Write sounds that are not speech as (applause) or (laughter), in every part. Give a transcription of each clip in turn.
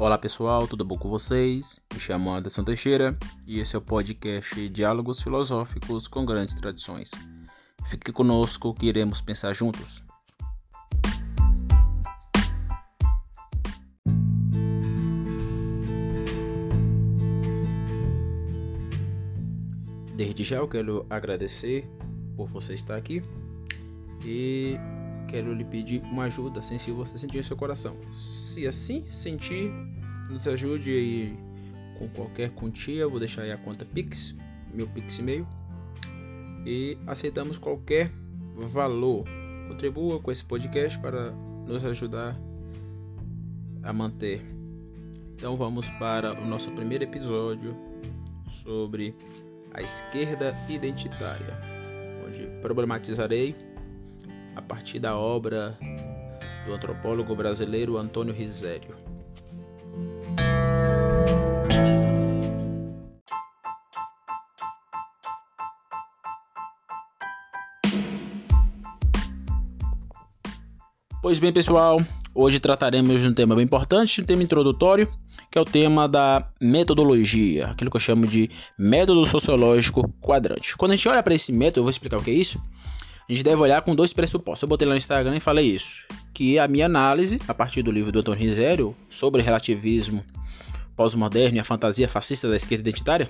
Olá pessoal, tudo bom com vocês? Me chamo Anderson Teixeira e esse é o podcast Diálogos Filosóficos com Grandes Tradições. Fique conosco que iremos pensar juntos. Desde já eu quero agradecer por você estar aqui e quero lhe pedir uma ajuda, assim se você sentir em seu coração. Se assim sentir, nos ajude aí com qualquer quantia, vou deixar aí a conta Pix, meu Pix e-mail. E aceitamos qualquer valor. Contribua com esse podcast para nos ajudar a manter. Então vamos para o nosso primeiro episódio sobre a esquerda identitária, onde problematizarei a partir da obra do antropólogo brasileiro Antônio Risério. Pois bem, pessoal, hoje trataremos de um tema bem importante, um tema introdutório, que é o tema da metodologia, aquilo que eu chamo de método sociológico quadrante. Quando a gente olha para esse método, eu vou explicar o que é isso a gente deve olhar com dois pressupostos. Eu botei lá no Instagram e falei isso. Que a minha análise, a partir do livro do Antônio Rizério, sobre relativismo pós-moderno e a fantasia fascista da esquerda identitária,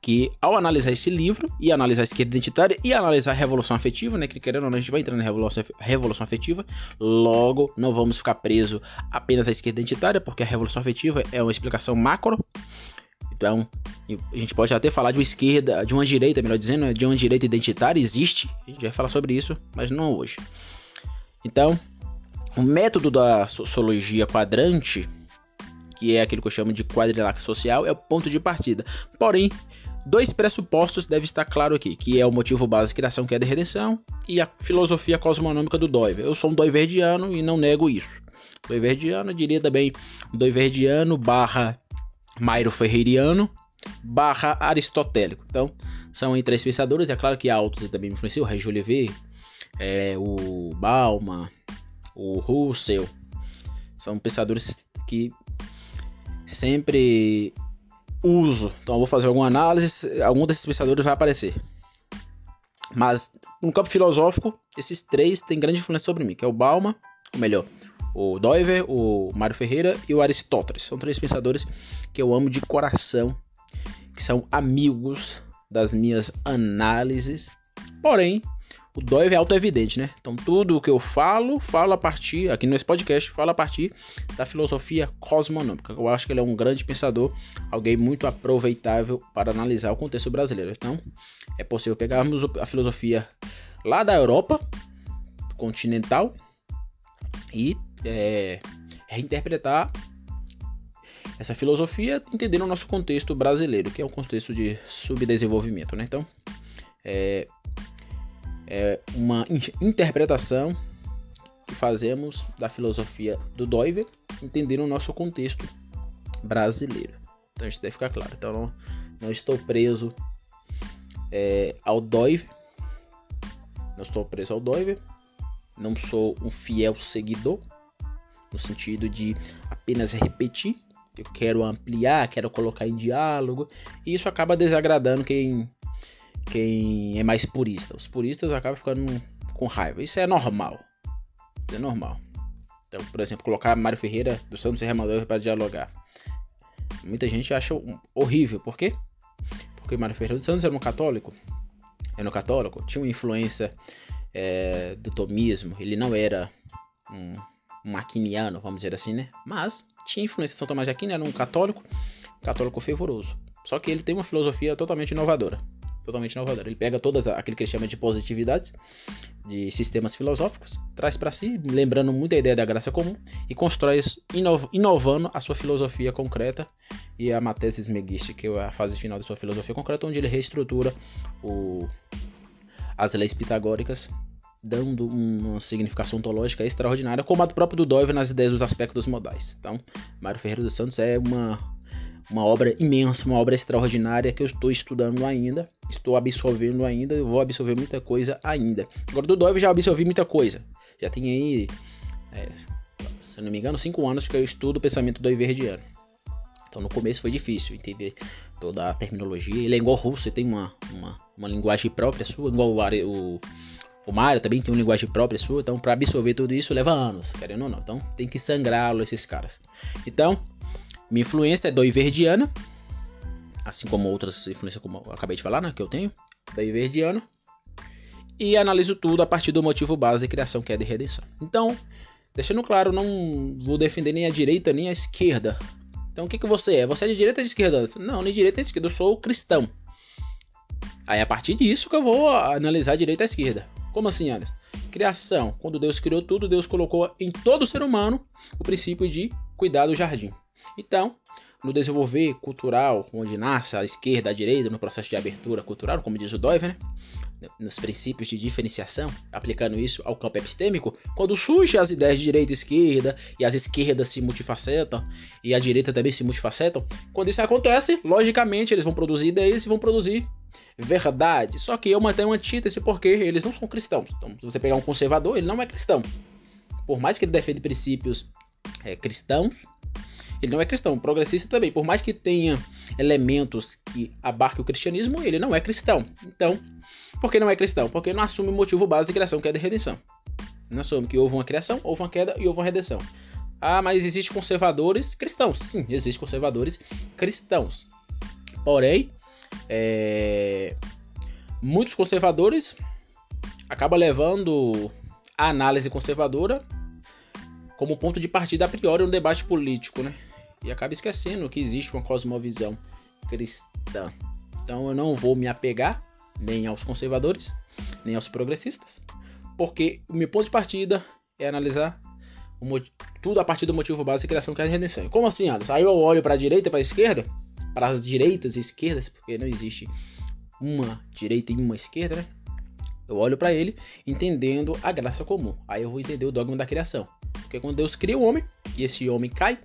que ao analisar esse livro e analisar a esquerda identitária e analisar a revolução afetiva, né, que querendo ou não a gente vai entrar na revolução, revolução afetiva, logo não vamos ficar preso apenas à esquerda identitária, porque a revolução afetiva é uma explicação macro então, a gente pode até falar de uma esquerda, de uma direita, melhor dizendo, de uma direita identitária, existe, a gente vai falar sobre isso, mas não hoje. Então, o método da sociologia quadrante, que é aquilo que eu chamo de quadrilátero social, é o ponto de partida. Porém, dois pressupostos devem estar claro aqui, que é o motivo básico da ação, que é a de redenção, e a filosofia cosmonômica do Doiver. Eu sou um doiverdiano e não nego isso. Doiverdiano, diria também doiverdiano barra Mairo Ferreiriano barra aristotélico. Então, são três pensadores. É claro que outros também me influenciam, o Regis Olivier, é, o Bauman, o Russell. São pensadores que sempre uso. Então, eu vou fazer alguma análise, algum desses pensadores vai aparecer. Mas, no campo filosófico, esses três têm grande influência sobre mim, que é o Bauman, ou melhor, o Doiver, o Mário Ferreira e o Aristóteles. São três pensadores que eu amo de coração, que são amigos das minhas análises. Porém, o Doiver é auto-evidente, né? Então tudo o que eu falo, falo a partir, aqui nesse podcast, falo a partir da filosofia cosmonômica. Eu acho que ele é um grande pensador, alguém muito aproveitável para analisar o contexto brasileiro. Então, é possível pegarmos a filosofia lá da Europa continental e é, reinterpretar essa filosofia entendendo o nosso contexto brasileiro, que é um contexto de subdesenvolvimento. Né? Então, é, é uma interpretação que fazemos da filosofia do Doiver, entendendo o nosso contexto brasileiro. Então, isso deve ficar claro. Então, não, não estou preso é, ao Doiver, não estou preso ao Doiver, não sou um fiel seguidor no sentido de apenas repetir. Eu quero ampliar, quero colocar em diálogo, e isso acaba desagradando quem quem é mais purista. Os puristas acabam ficando com raiva. Isso é normal. Isso é normal. Então, por exemplo, colocar Mário Ferreira do Santos e Remador para dialogar. Muita gente acha horrível. Por quê? Porque Mário Ferreira dos Santos era um católico. Era um católico, tinha uma influência é, do tomismo. Ele não era um um aquiniano, vamos dizer assim, né? Mas tinha influência São Tomás de Aquino, era um católico, católico fervoroso. Só que ele tem uma filosofia totalmente inovadora. Totalmente inovadora. Ele pega todas aquilo que ele chama de positividades, de sistemas filosóficos, traz para si, lembrando muito a ideia da graça comum, e constrói isso, inovando a sua filosofia concreta e a Mathesis Megiste, que é a fase final da sua filosofia concreta, onde ele reestrutura o, as leis pitagóricas dando uma significação ontológica extraordinária, como a do próprio Dudov nas ideias dos aspectos modais. Então, Mário Ferreira dos Santos é uma, uma obra imensa, uma obra extraordinária que eu estou estudando ainda, estou absorvendo ainda, vou absorver muita coisa ainda. Agora, Dove já absorvi muita coisa. Já tem aí é, se não me engano, 5 anos que eu estudo o pensamento do Iverdiano. Então no começo foi difícil entender toda a terminologia. Ele é igual russo, ele tem uma, uma, uma linguagem própria sua, igual o, o, Mario também tem uma linguagem própria sua. Então para absorver tudo isso leva anos, querendo ou não. Então tem que sangrá-lo esses caras. Então, minha influência é do Iverdiana, assim como outras influências como eu acabei de falar, né, que eu tenho, da Iverdiana. E analiso tudo a partir do motivo base de criação, que é de redenção. Então, deixando claro, não vou defender nem a direita nem a esquerda então o que, que você é? Você é de direita ou de esquerda? Não, nem direita nem esquerda, eu sou cristão. Aí a partir disso que eu vou analisar a direita e a esquerda. Como assim, Anderson? Criação. Quando Deus criou tudo, Deus colocou em todo ser humano o princípio de cuidar do jardim. Então, no desenvolver cultural, onde nasce a esquerda, a direita, no processo de abertura cultural, como diz o Doiver, né? nos princípios de diferenciação, aplicando isso ao campo epistêmico, quando surgem as ideias de direita e esquerda, e as esquerdas se multifacetam, e a direita também se multifacetam, quando isso acontece, logicamente eles vão produzir ideias e vão produzir verdade. Só que eu mantenho uma antítese porque eles não são cristãos. Então, se você pegar um conservador, ele não é cristão. Por mais que ele defenda princípios é, cristãos, ele não é cristão. Progressista também, por mais que tenha elementos que abarquem o cristianismo, ele não é cristão. Então, por que não é cristão? Porque não assume o motivo básico de criação, que é de redenção. Não assume que houve uma criação, houve uma queda e houve uma redenção. Ah, mas existem conservadores cristãos. Sim, existem conservadores cristãos. Porém, é... muitos conservadores acabam levando a análise conservadora como ponto de partida a priori no debate político, né? E acaba esquecendo que existe uma cosmovisão cristã. Então eu não vou me apegar nem aos conservadores, nem aos progressistas, porque o meu ponto de partida é analisar tudo a partir do motivo básico de criação que é a redenção. Como assim, Anderson? Aí eu olho para a direita e para a esquerda, para as direitas e esquerdas, porque não existe uma direita e uma esquerda, né? Eu olho para ele entendendo a graça comum. Aí eu vou entender o dogma da criação. Porque quando Deus cria o homem e esse homem cai,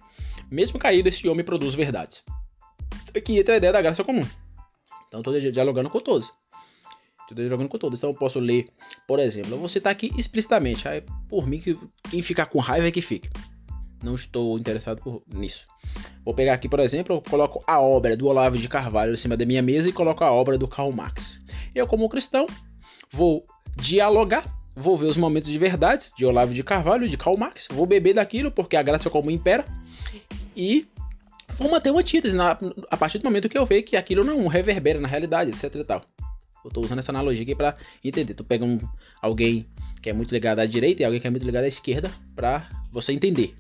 mesmo caído, esse homem produz verdades. Aqui entra a ideia da graça comum. Então estou dialogando com todos. Estou jogando com todos. Então eu posso ler, por exemplo, eu vou citar aqui explicitamente. Aí, por mim, quem ficar com raiva é que fique. Não estou interessado por, nisso. Vou pegar aqui, por exemplo, eu coloco a obra do Olavo de Carvalho em cima da minha mesa e coloco a obra do Karl Marx. Eu, como cristão, vou dialogar, vou ver os momentos de verdades de Olavo de Carvalho, de Karl Marx, vou beber daquilo porque a graça comum impera e vou manter uma antítese na, a partir do momento que eu ver que aquilo não reverbera na realidade, etc e tal. Eu tô usando essa analogia aqui para entender. Tu pega um, alguém que é muito ligado à direita e alguém que é muito ligado à esquerda para você entender.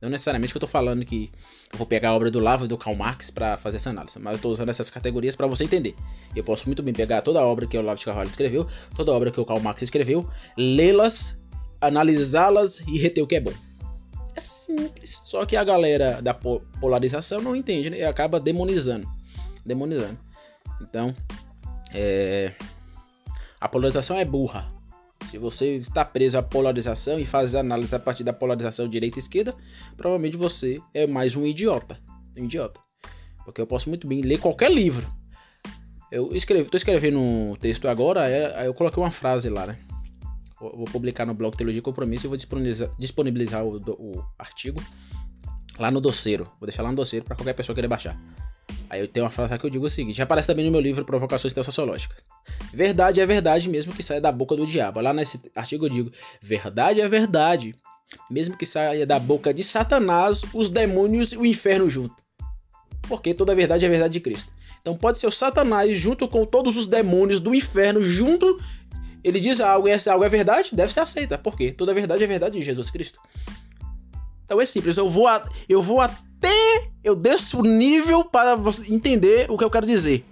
Não necessariamente que eu tô falando que eu vou pegar a obra do Lavo e do Karl Marx para fazer essa análise, mas eu tô usando essas categorias para você entender. Eu posso muito bem pegar toda a obra que o Lavo de Carvalho escreveu, toda a obra que o Karl Marx escreveu, lê-las, analisá-las e reter o que é bom. É simples, só que a galera da polarização não entende né? e acaba demonizando. Demonizando. Então, é... A polarização é burra. Se você está preso à polarização e faz análise a partir da polarização direita e esquerda, provavelmente você é mais um idiota. Um idiota. Porque eu posso muito bem ler qualquer livro. Eu tô escrevendo um texto agora, é, eu coloquei uma frase lá, né? Vou publicar no blog Teologia e Compromisso e vou disponibilizar, disponibilizar o, o, artigo lá no doceiro. Vou deixar lá no doceiro para qualquer pessoa querer baixar. Aí eu tenho uma frase que eu digo o seguinte: aparece também no meu livro Provocações Sociológicas. Verdade é verdade, mesmo que saia da boca do diabo. Lá nesse artigo eu digo: verdade é verdade, mesmo que saia da boca de Satanás, os demônios e o inferno junto. Porque toda verdade é verdade de Cristo. Então pode ser o Satanás junto com todos os demônios do inferno junto. Ele diz algo e esse algo é verdade, deve ser aceita. Por quê? Toda verdade é verdade de Jesus Cristo. Então é simples, eu vou, a, eu vou Eu desço o nível para você entender o que eu quero dizer.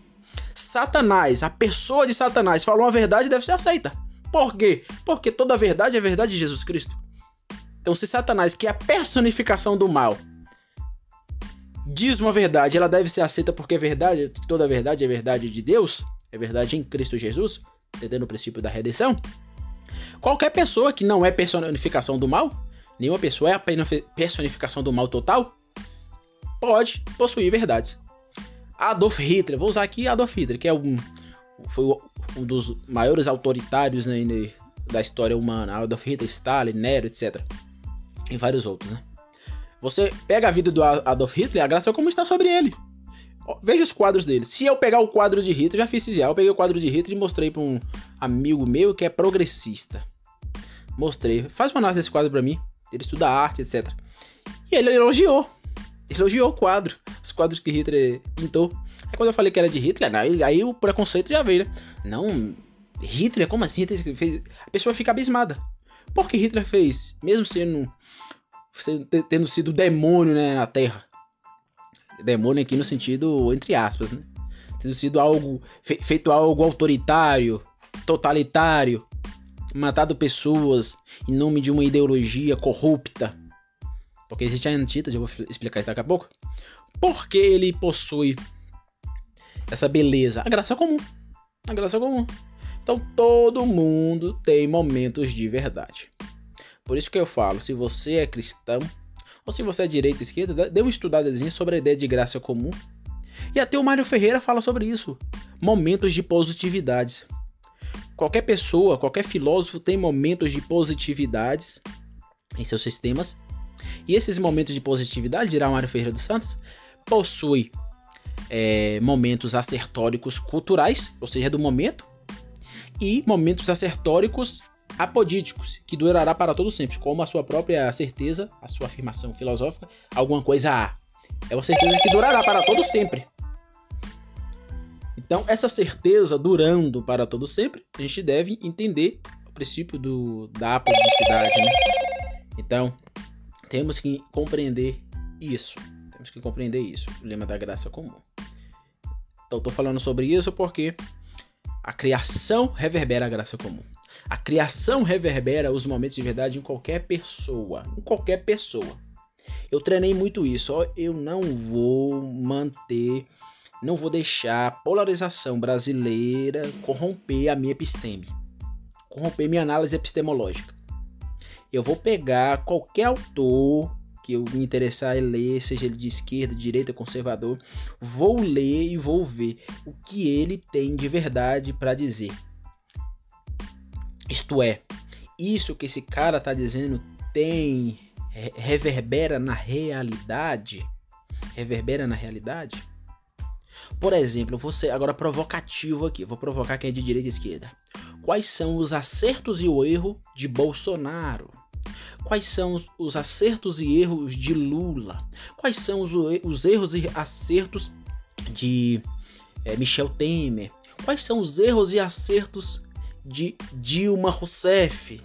Satanás, a pessoa de Satanás, falou uma verdade deve ser aceita. Por quê? Porque toda verdade é verdade de Jesus Cristo. Então, se Satanás, que é a personificação do mal, diz uma verdade, ela deve ser aceita porque é verdade, toda verdade é verdade de Deus, é verdade em Cristo Jesus, entendendo o princípio da redenção. Qualquer pessoa que não é personificação do mal nenhuma pessoa é a personificação do mal total, pode possuir verdades. Adolf Hitler, vou usar aqui Adolf Hitler, que é um, foi um dos maiores autoritários né, da história humana. Adolf Hitler, Stalin, Nero, etc. e vários outros, né? Você pega a vida do Adolf Hitler, a graça é como está sobre ele. Veja os quadros dele. Se eu pegar o quadro de Hitler, já fiz isso já. Eu peguei o quadro de Hitler e mostrei para um amigo meu que é progressista. Mostrei. Faz uma análise desse quadro para mim. Ele estuda arte, etc. E ele elogiou. Elogiou o quadro. Os quadros que Hitler pintou. Aí quando eu falei que era de Hitler, aí, aí o preconceito já veio, né? Não, Hitler, como assim? Hitler fez... A pessoa fica abismada. Por que Hitler fez? Mesmo sendo, sendo tendo sido demônio né, na Terra. Demônio aqui no sentido, entre aspas, né? Tendo sido algo. Fe, feito algo autoritário, totalitário, matado pessoas em nome de uma ideologia corrupta. Porque existe a antítese, eu vou explicar isso daqui a pouco. Porque ele possui essa beleza? A graça comum. A graça comum. Então todo mundo tem momentos de verdade. Por isso que eu falo, se você é cristão, ou se você é direita ou esquerda, dê uma estudadezinha sobre a ideia de graça comum. E até o Mário Ferreira fala sobre isso. Momentos de positividades. Qualquer pessoa, qualquer filósofo tem momentos de positividades em seus sistemas. E esses momentos de positividade, dirá Mário Ferreira dos Santos, possui é, momentos acertóricos culturais, ou seja, do momento, e momentos acertóricos apodíticos, que durará para todo sempre, como a sua própria certeza, a sua afirmação filosófica, alguma coisa há. É uma certeza que durará para todo sempre. Então, essa certeza durando para todo sempre, a gente deve entender o princípio do, da apodicidade. Né? Então, temos que compreender isso. Temos que compreender isso, o lema da graça comum. Então, estou falando sobre isso porque a criação reverbera a graça comum. A criação reverbera os momentos de verdade em qualquer pessoa. Em qualquer pessoa. Eu treinei muito isso. Eu não vou manter, não vou deixar a polarização brasileira corromper a minha episteme, corromper minha análise epistemológica. Eu vou pegar qualquer autor que eu me interessar em ler, seja ele de esquerda, direita, conservador, vou ler e vou ver o que ele tem de verdade para dizer. Isto é, isso que esse cara está dizendo tem reverbera na realidade? Reverbera na realidade? Por exemplo, você agora provocativo aqui, vou provocar quem é de direita e esquerda. Quais são os acertos e o erro de Bolsonaro? Quais são os acertos e erros de Lula? Quais são os, os erros e acertos de é, Michel Temer? Quais são os erros e acertos de Dilma Rousseff?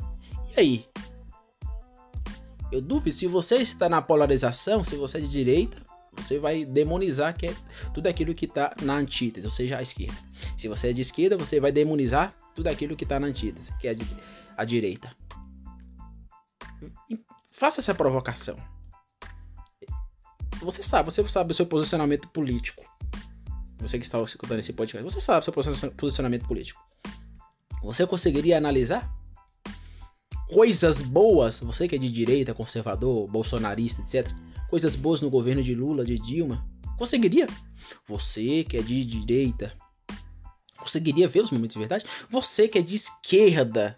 E aí? Eu duvido, se você está na polarização, se você é de direita, você vai demonizar que é tudo aquilo que está na antítese, ou seja, a esquerda. Se você é de esquerda, você vai demonizar tudo aquilo que está na antítese, que é a, direita. Faça essa provocação. Você sabe, você sabe o seu posicionamento político. Você que está escutando esse podcast, você sabe o seu posicionamento político. Você conseguiria analisar coisas boas, você que é de direita, conservador, bolsonarista, etc. Coisas boas no governo de Lula, de Dilma. Conseguiria? Você que é de direita, conseguiria ver os momentos de verdade? Você que é de esquerda,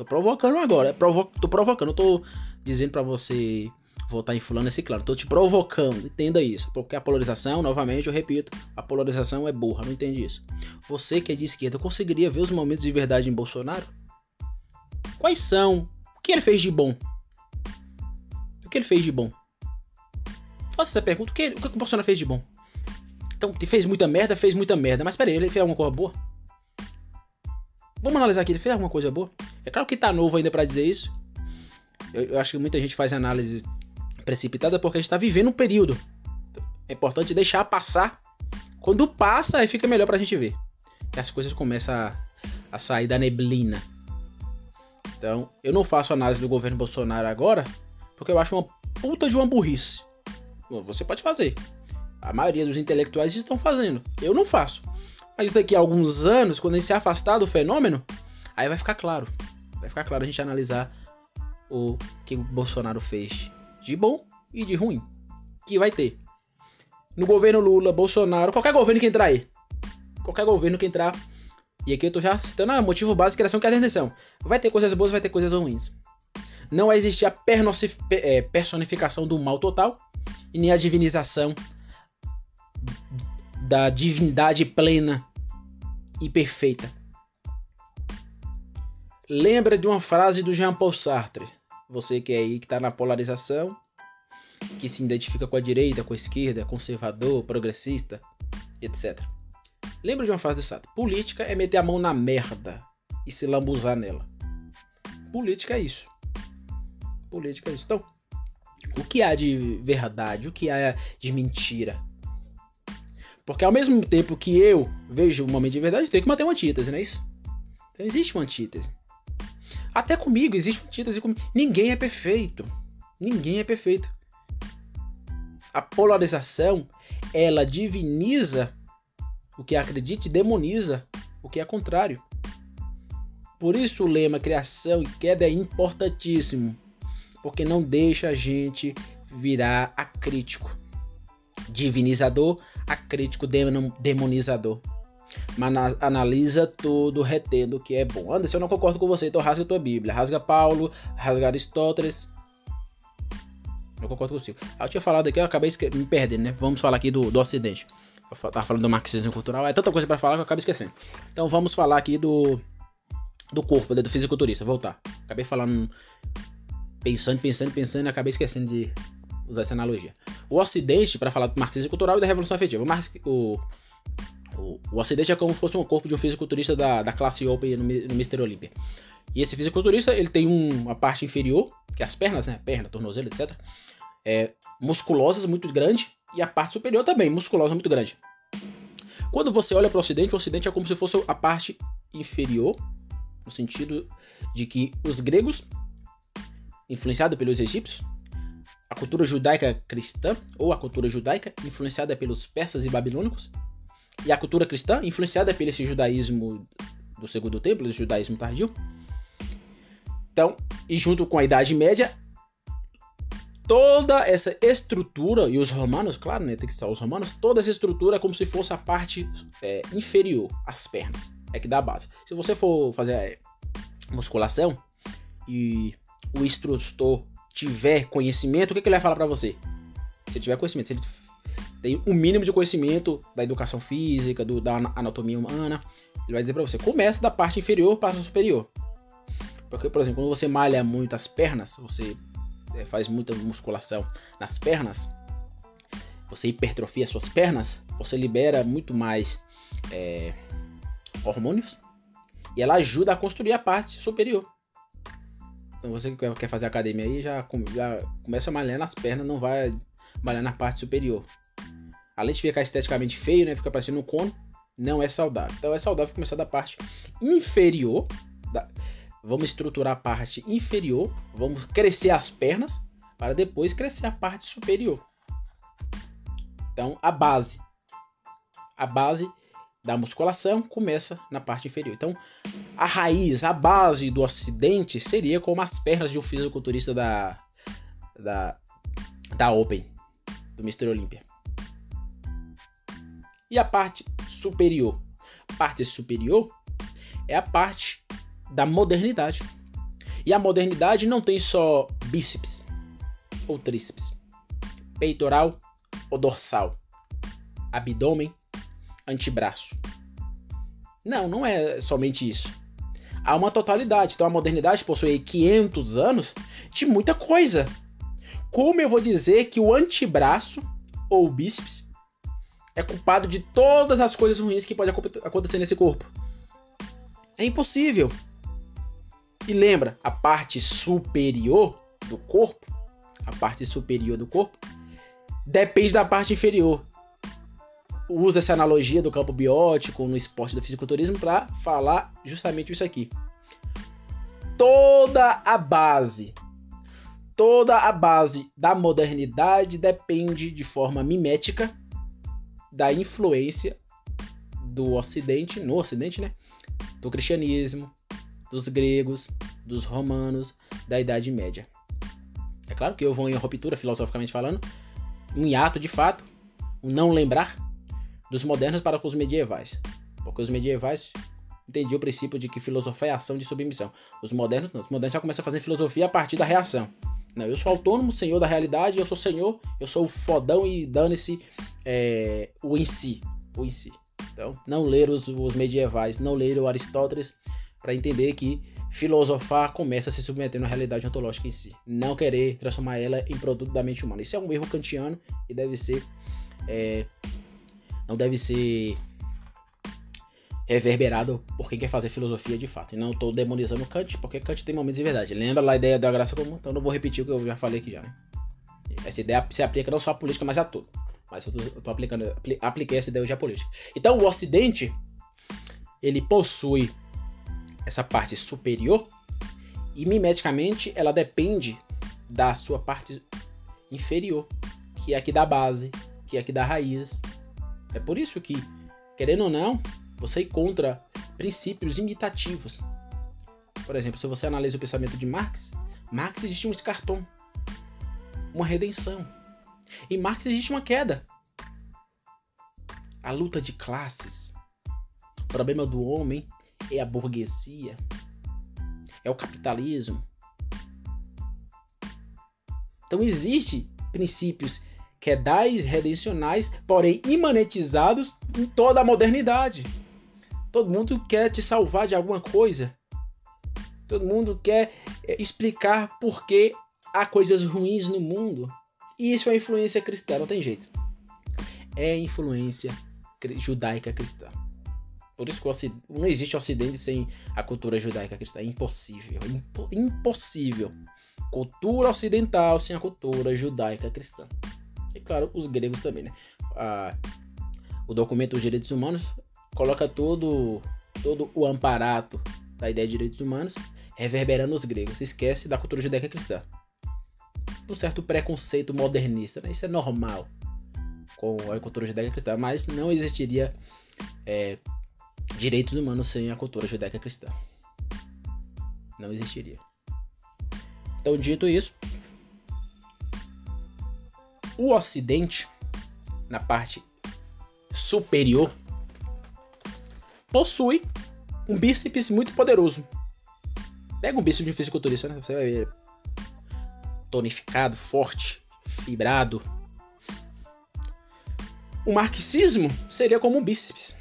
Tô provocando agora. Provo tô provocando. tô dizendo para você votar em fulano esse claro. Tô te provocando. Entenda isso. Porque a polarização, novamente, eu repito, a polarização é burra. Não entende isso. Você que é de esquerda, conseguiria ver os momentos de verdade em Bolsonaro? Quais são? O que ele fez de bom? O que ele fez de bom? Faça essa pergunta. O que, o que o Bolsonaro fez de bom? Então, fez muita merda, fez muita merda. Mas peraí, ele fez alguma coisa boa? Vamos analisar aqui, ele fez alguma coisa boa? É claro que tá novo ainda para dizer isso. Eu, eu, acho que muita gente faz análise precipitada porque a gente tá vivendo um período. É importante deixar passar. Quando passa, aí fica melhor pra gente ver. Que as coisas começam a, a sair da neblina. Então, eu não faço análise do governo Bolsonaro agora, porque eu acho uma puta de uma burrice. Você pode fazer. A maioria dos intelectuais estão fazendo. Eu não faço. Mas daqui a alguns anos, quando a gente se afastar do fenômeno, aí vai ficar claro. Vai ficar claro a gente analisar o que o Bolsonaro fez de bom e de ruim. Que vai ter. No governo Lula, Bolsonaro, qualquer governo que entrar aí. Qualquer governo que entrar. E aqui eu tô já citando o motivo básico criação que é a detenção. Vai ter coisas boas, vai ter coisas ruins. não vai existir a é, personificação do mal total e nem a divinização da divindade plena e perfeita. Lembra de uma frase do Jean Paul Sartre? Você que é aí que está na polarização, que se identifica com a direita, com a esquerda, conservador, progressista, etc. Lembra de uma frase do Sartre? Política é meter a mão na merda e se lambuzar nela. Política é isso. Política é isso. Então, o que há de verdade? O que há de mentira? Porque ao mesmo tempo que eu vejo um momento de verdade, eu tenho que manter uma antítese, não é isso? Então existe uma antítese. Até comigo existe uma antítese. Comigo. Ninguém é perfeito. Ninguém é perfeito. A polarização, ela diviniza o que acredita e demoniza o que é contrário. Por isso o lema criação e queda é importantíssimo, porque não deixa a gente virar acrítico, divinizador, acrítico, demonizador. Mas analisa tudo, retendo o que é bom. Anderson, eu não concordo com você, então rasga a tua Bíblia. Rasga Paulo, rasga Aristóteles. Eu concordo você. Ah, eu tinha falado aqui, eu acabei me perdendo, né? Vamos falar aqui do, do Ocidente. Eu tava falando do marxismo cultural, é tanta coisa para falar que eu acabo esquecendo. Então vamos falar aqui do do corpo, né, do fisiculturista, voltar. Acabei falando pensando, pensando, pensando, acabei esquecendo de usar essa analogia. O Ocidente, para falar do marxismo cultural e da revolução afetiva, o, o, o, Ocidente é como se fosse um corpo de um fisiculturista da, da classe Open no, no Mr. Olympia. E esse fisiculturista, ele tem um, uma parte inferior, que é as pernas, né, perna, tornozelo, etc. É, musculosas, muito grande, e a parte superior também, musculosa, muito grande. Quando você olha para o Ocidente, o Ocidente é como se fosse a parte inferior, no sentido de que os gregos, influenciados pelos egípcios, a cultura judaica cristã, ou a cultura judaica, influenciada pelos persas e babilônicos, e a cultura cristã, influenciada pelo esse judaísmo do segundo templo, esse judaísmo tardio. Então, e junto com a Idade Média, toda essa estrutura, e os romanos, claro, né, tem que estar os romanos, toda essa estrutura é como se fosse a parte é, inferior, as pernas, é que dá a base. Se você for fazer é, musculação e o instrutor tiver conhecimento, o que, que ele vai falar para você? Se tiver conhecimento, se ele tem o um mínimo de conhecimento da educação física, do, da anatomia humana, ele vai dizer para você, começa da parte inferior para a superior. Porque, por exemplo, quando você malha muito as pernas, você é, faz muita musculação nas pernas, você hipertrofia suas pernas, você libera muito mais é, hormônios e ela ajuda a construir a parte superior. Então você que quer fazer academia aí já, já começa a malhar nas pernas, não vai malhar na parte superior. Além de ficar esteticamente feio, né, fica parecendo um cone, não é saudável. Então é saudável começar da parte inferior, da, Vamos estruturar a parte inferior, vamos crescer as pernas para depois crescer a parte superior. Então, a base, a base da musculação começa na parte inferior. Então, a raiz, a base do Ocidente seria como as pernas de um fisiculturista da da da Open, do Mr. Olympia. E a parte superior? A parte superior é a parte da modernidade. E a modernidade não tem só bíceps ou tríceps, peitoral ou dorsal, abdômen, antebraço. Não, não é somente isso. Há uma totalidade. Então a modernidade possui 500 anos de muita coisa. Como eu vou dizer que o antebraço ou o bíceps é culpado de todas as coisas ruins que podem acontecer nesse corpo? É impossível. E lembra, a parte superior do corpo, a parte superior do corpo, depende da parte inferior. Usa essa analogia do campo biótico no esporte do fisiculturismo para falar justamente isso aqui. Toda a base, toda a base da modernidade depende de forma mimética da influência do Ocidente, no Ocidente, né? Do cristianismo, dos gregos, dos romanos, da Idade Média. É claro que eu vou em ruptura, filosoficamente falando, um hiato de fato, um não lembrar dos modernos para com os medievais. Porque os medievais entendiam o princípio de que filosofia é ação de submissão. Os modernos não. Os modernos já começam a fazer filosofia a partir da reação. Não, eu sou autônomo, senhor da realidade, eu sou senhor, eu sou o fodão e dane-se é, o em si. O em si. Então, não ler os, os medievais, não ler o Aristóteles para entender que filosofar começa a se submeter à realidade ontológica em si. Não querer transformar ela em produto da mente humana. Isso é um erro kantiano e deve ser. É, não deve ser reverberado por quem quer fazer filosofia de fato. E não estou demonizando Kant, porque Kant tem momentos de verdade. Lembra lá a ideia da graça comum? Então não vou repetir o que eu já falei aqui já. Né? Essa ideia se aplica não só à política, mas a tudo. Mas eu estou aplicando, apliquei essa ideia hoje à política. Então o Ocidente ele possui essa parte superior e mimeticamente ela depende da sua parte inferior, que é aqui da base, que é aqui da raiz. É por isso que, querendo ou não, você encontra princípios imitativos. Por exemplo, se você analisa o pensamento de Marx, Marx existe um escartão, uma redenção. Em Marx existe uma queda. A luta de classes. O problema do homem é a burguesia, é o capitalismo. Então existe princípios quedais redencionais, porém imanentizados em toda a modernidade. Todo mundo quer te salvar de alguma coisa. Todo mundo quer eh, explicar por que há coisas ruins no mundo. E isso é influência cristã, não tem jeito. É influência judaica cristã. Por isso que não existe Ocidente sem a cultura judaica cristã. É impossível. Impo impossível. Cultura ocidental sem a cultura judaica cristã. E claro, os gregos também, né? Ah, o documento dos direitos humanos coloca todo, todo o amparato da ideia de direitos humanos reverberando os gregos. Esquece da cultura judaica cristã. Um certo preconceito modernista, né? Isso é normal com a cultura judaica cristã, mas não existiria é, direitos humanos sem a cultura judaica cristã. Não existiria. Então, dito isso, o Ocidente, na parte superior, possui um bíceps muito poderoso. Pega um bíceps de fisiculturista, né? Você vai ver tonificado, forte, fibrado. O marxismo seria como um bíceps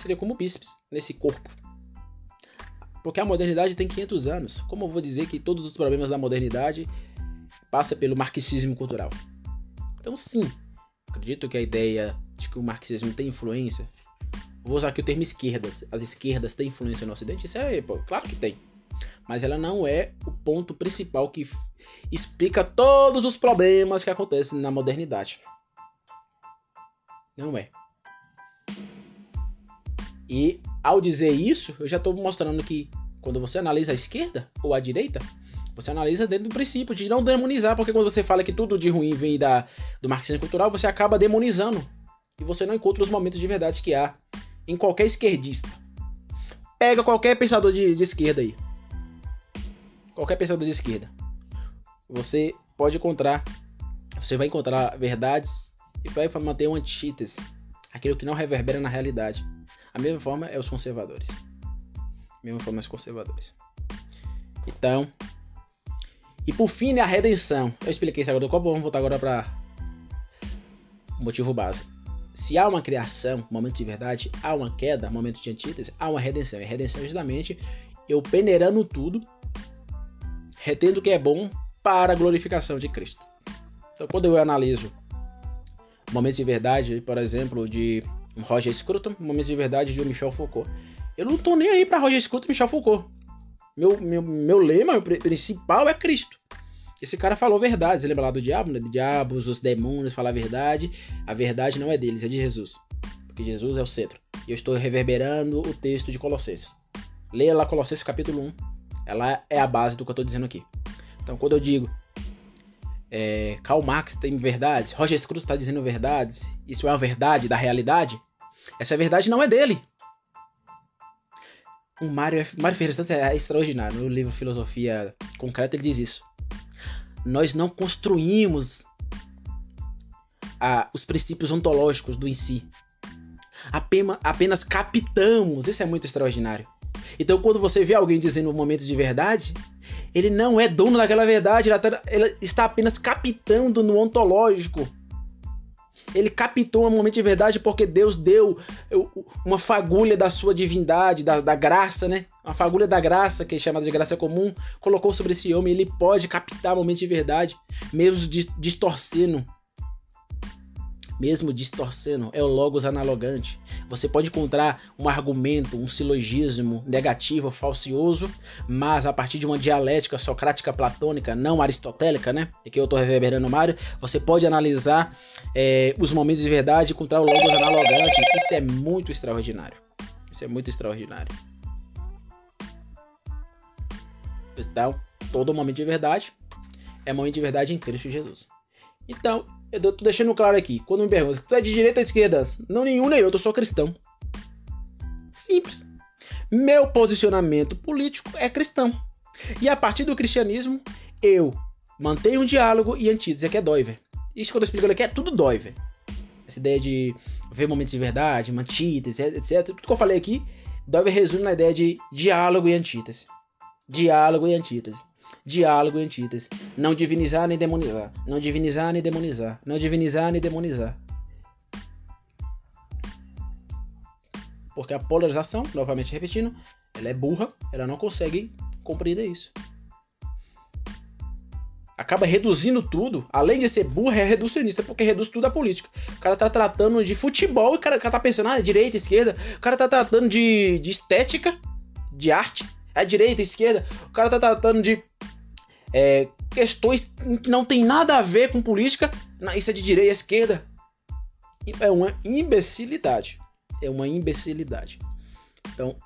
seria como bíceps nesse corpo. Porque a modernidade tem 500 anos. Como eu vou dizer que todos os problemas da modernidade passam pelo marxismo cultural? Então, sim, acredito que a ideia de que o marxismo tem influência. Vou usar aqui o termo esquerdas. As esquerdas têm influência no Ocidente? Isso é, pô, claro que tem. Mas ela não é o ponto principal que explica todos os problemas que acontecem na modernidade. Não é. E ao dizer isso, eu já estou mostrando que quando você analisa a esquerda ou a direita, você analisa dentro do princípio de não demonizar, porque quando você fala que tudo de ruim vem da, do marxismo cultural, você acaba demonizando. E você não encontra os momentos de verdade que há em qualquer esquerdista. Pega qualquer pensador de, de esquerda aí. Qualquer pensador de esquerda. Você pode encontrar. Você vai encontrar verdades e vai manter uma antítese. Aquilo que não reverbera na realidade. A mesma forma é os conservadores. A mesma forma é os conservadores. Então, e por fim, né, a redenção. Eu expliquei isso agora do copo, vamos voltar agora para o motivo básico. Se há uma criação, momento de verdade, há uma queda, momento de antítese, há uma redenção. E redenção é justamente eu peneirando tudo, retendo o que é bom para a glorificação de Cristo. Então, quando eu analiso momentos de verdade, por exemplo, de Roger Scruton, Momentos de Verdade de Michel Foucault. Eu não tô nem aí para Roger Scruton e Michel Foucault. Meu, meu, meu lema, meu principal é Cristo. Esse cara falou verdades, lembra lá do diabo, né? De diabos, os demônios, falar a verdade. A verdade não é deles, é de Jesus. Porque Jesus é o centro. E eu estou reverberando o texto de Colossenses. Leia lá Colossenses capítulo 1. Ela é a base do que eu estou dizendo aqui. Então, quando eu digo é, Karl Marx tem verdades, Roger Scruton está dizendo verdades, isso é uma verdade da realidade, essa verdade não é dele. O Mário, Mário Ferreira Santos é extraordinário. No livro Filosofia Concreta ele diz isso. Nós não construímos a, os princípios ontológicos do em si. apenas, apenas captamos. Isso é muito extraordinário. Então, quando você vê alguém dizendo um momento de verdade, ele não é dono daquela verdade, ele tá, está apenas captando no ontológico. Ele captou um momento de verdade porque Deus deu uma fagulha da sua divindade, da, da graça, né? Uma fagulha da graça, que é chamada de graça comum, colocou sobre esse homem. Ele pode captar um momento de verdade, mesmo distorcendo mesmo distorcendo, é o logos analogante. Você pode encontrar um argumento, um silogismo negativo, falcioso, mas a partir de uma dialética socrática platônica, não aristotélica, né? E que eu estou reverberando Mário, você pode analisar é, os momentos de verdade e encontrar o logos analogante. Isso é muito extraordinário. Isso é muito extraordinário. Então, todo momento de verdade é momento de verdade em Cristo Jesus. Então, eu tô deixando claro aqui. Quando me perguntam, tu é de direita ou esquerda? Não nenhum nem outro, eu sou cristão. Simples. Meu posicionamento político é cristão. E a partir do cristianismo, eu mantenho um diálogo e antítese, que é Doiver. Isso quando eu explico aqui é tudo Doiver. Essa ideia de ver momentos de verdade, antítese, etc. Tudo que eu falei aqui, Doiver resume na ideia de diálogo e antítese. Diálogo e antítese diálogo e antítese. Não divinizar nem demonizar. Não divinizar nem demonizar. Não divinizar nem demonizar. Porque a polarização, novamente repetindo, ela é burra, ela não consegue compreender isso. Acaba reduzindo tudo, além de ser burra, é reducionista, porque reduz tudo a política. O cara tá tratando de futebol o cara, o cara tá pensando, ah, direita, esquerda. O cara tá tratando de, de estética, de arte, é direita, esquerda. O cara tá tratando de é, questões que não tem nada a ver com política, isso é de direita e esquerda. É uma imbecilidade. É uma imbecilidade. Então,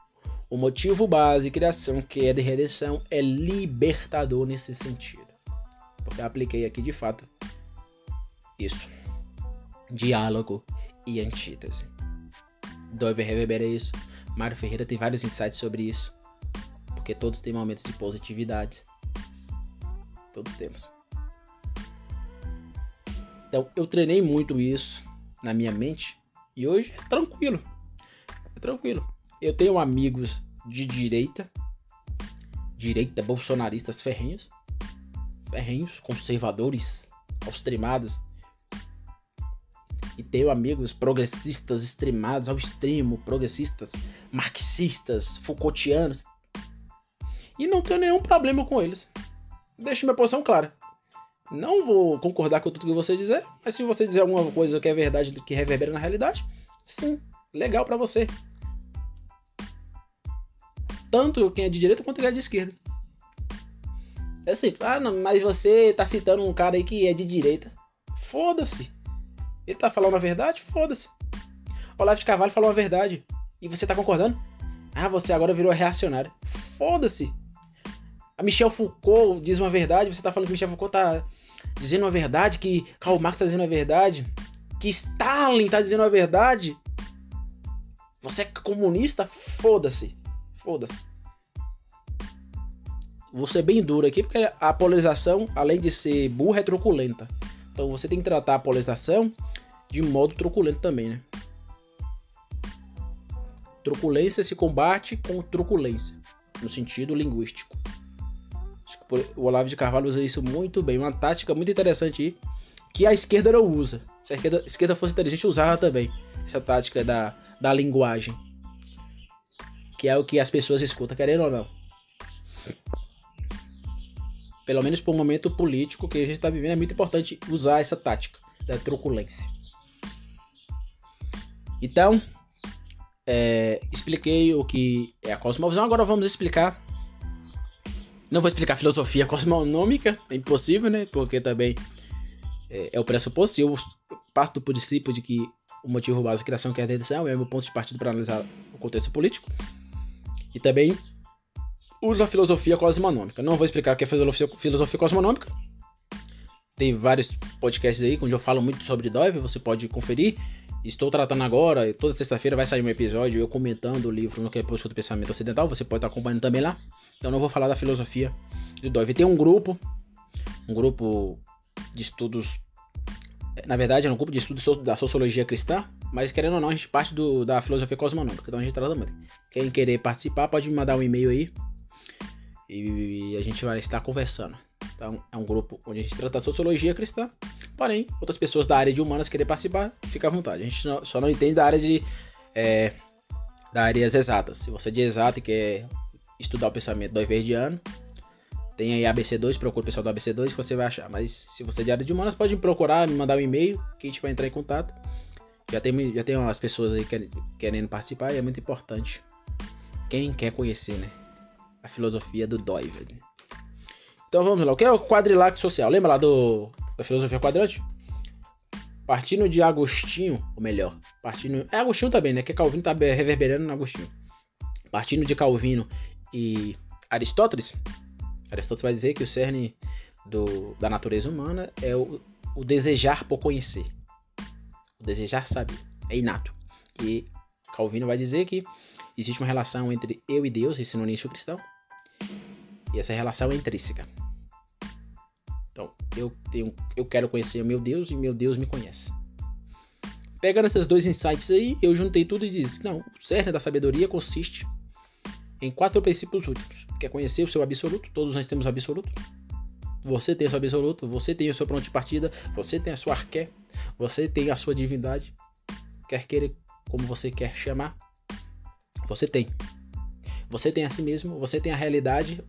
o motivo base de criação, que é de redenção, é libertador nesse sentido. Porque eu apliquei aqui de fato isso. Diálogo e antítese. Doiver reverbera isso. Mário Ferreira tem vários insights sobre isso. Porque todos têm momentos de positividade Todos temos. Então, eu treinei muito isso na minha mente e hoje é tranquilo. É tranquilo. Eu tenho amigos de direita, direita bolsonaristas ferrenhos, ferrenhos, conservadores, extremados. E tenho amigos progressistas extremados ao extremo, progressistas, marxistas, Foucaultianos. E não tenho nenhum problema com eles deixo minha posição clara. Não vou concordar com tudo que você dizer, mas se você dizer alguma coisa que é verdade, que reverbera na realidade, sim, legal para você. Tanto quem é de direita quanto quem é de esquerda. É assim, ah, não, mas você tá citando um cara aí que é de direita. Foda-se. Ele tá falando a verdade? Foda-se. Olavo de Carvalho falou a verdade. E você tá concordando? Ah, você agora virou reacionário. Foda-se. A Michel Foucault diz uma verdade, você está falando que Michel Foucault está dizendo uma verdade, que Karl Marx está dizendo a verdade, que Stalin está dizendo a verdade. Você é comunista? Foda-se. Foda-se. Vou ser bem duro aqui, porque a polarização, além de ser burra, é truculenta. Então você tem que tratar a polarização de modo truculento também, né? Truculência se combate com truculência, no sentido linguístico. O Olavo de Carvalho usa isso muito bem. Uma tática muito interessante aí, que a esquerda não usa. Se a esquerda, esquerda fosse inteligente, usava também essa tática da, da linguagem. Que é o que as pessoas escutam, querendo ou não. Pelo menos por momento político que a gente está vivendo, é muito importante usar essa tática da truculência. Então, é, expliquei o que é a cosmovisão, agora vamos explicar não vou explicar filosofia cosmonômica, é impossível, né? Porque também é, é o pressuposto. Eu parto do princípio de que o motivo básico da criação que é a redenção é o meu ponto de partida para analisar o contexto político. E também uso a filosofia cosmonômica. Não vou explicar o que é filosofia, cosmonômica. Tem vários podcasts aí onde eu falo muito sobre Dove, você pode conferir. Estou tratando agora, toda sexta-feira vai sair um episódio eu comentando o livro no que é Postura do Pensamento Ocidental, você pode estar acompanhando também lá. Então não vou falar da filosofia de Dove. Tem um grupo, um grupo de estudos, na verdade é um grupo de estudos da sociologia cristã, Mas querendo ou não, a gente parte do, da filosofia cosmonômica, então a gente trata muito. Quem querer participar pode me mandar um e-mail aí e a gente vai estar conversando. Então, é um grupo onde a gente trata a sociologia cristã. Porém, outras pessoas da área de humanas querer participar, fica à vontade. A gente só não entende da área de é, da áreas exatas. Se você é de exato e quer estudar o pensamento do ano, tem aí ABC2, procura o pessoal do ABC2 que você vai achar. Mas se você é de área de humanas, pode me procurar, me mandar um e-mail que a gente vai entrar em contato. Já tem, já tem umas pessoas aí querendo participar e é muito importante. Quem quer conhecer, né? A filosofia do Doiver. Então vamos lá. O que é o quadrilátero social? Lembra lá do, da filosofia quadrante? Partindo de Agostinho, ou melhor, partindo. É Agostinho também, né? Que Calvino tá reverberando no Agostinho. Partindo de Calvino e Aristóteles, Aristóteles vai dizer que o cerne do, da natureza humana é o, o desejar por conhecer. O desejar saber. É inato. E Calvino vai dizer que existe uma relação entre eu e Deus, esse no início cristão, e essa relação é intrínseca. Então, eu, tenho, eu quero conhecer o meu Deus e meu Deus me conhece. Pegando esses dois insights aí, eu juntei tudo e disse: não, o cerne da sabedoria consiste em quatro princípios últimos. Quer conhecer o seu absoluto? Todos nós temos absoluto. Você tem o seu absoluto, você tem o seu pronto de partida, você tem a sua arqué, você tem a sua divindade. Quer queira como você quer chamar, você tem. Você tem a si mesmo, você tem a realidade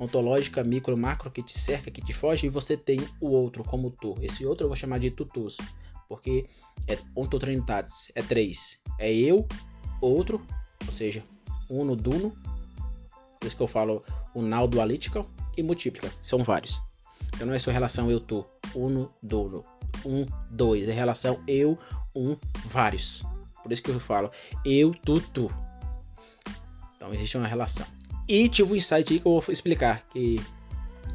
ontológica, micro, macro, que te cerca, que te foge, e você tem o outro como tu. Esse outro eu vou chamar de tutus, porque é ontotrinitatis, é três. É eu, outro, ou seja, uno, duno, por isso que eu falo unal dualítica e múltipla, são vários. Então não é só relação eu, tu, uno, duno, um, dois, é relação eu, um, vários. Por isso que eu falo eu, tu, tu. Então existe uma relação. E tive um insight aí que eu vou explicar. Que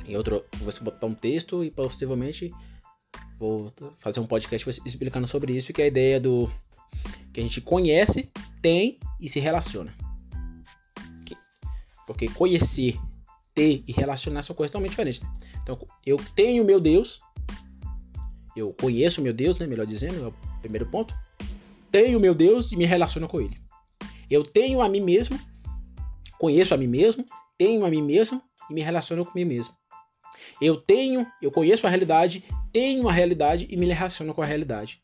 em outro. Vou botar um texto e possivelmente vou fazer um podcast explicando sobre isso. Que é a ideia do. Que a gente conhece, tem e se relaciona. Porque conhecer, ter e relacionar são coisas totalmente diferentes. Então, eu tenho meu Deus, eu conheço meu Deus, né? Melhor dizendo, é o primeiro ponto. Tenho meu Deus e me relaciono com Ele. Eu tenho a mim mesmo conheço a mim mesmo, tenho a mim mesmo e me relaciono com mim mesmo. Eu tenho, eu conheço a realidade, tenho a realidade e me relaciono com a realidade.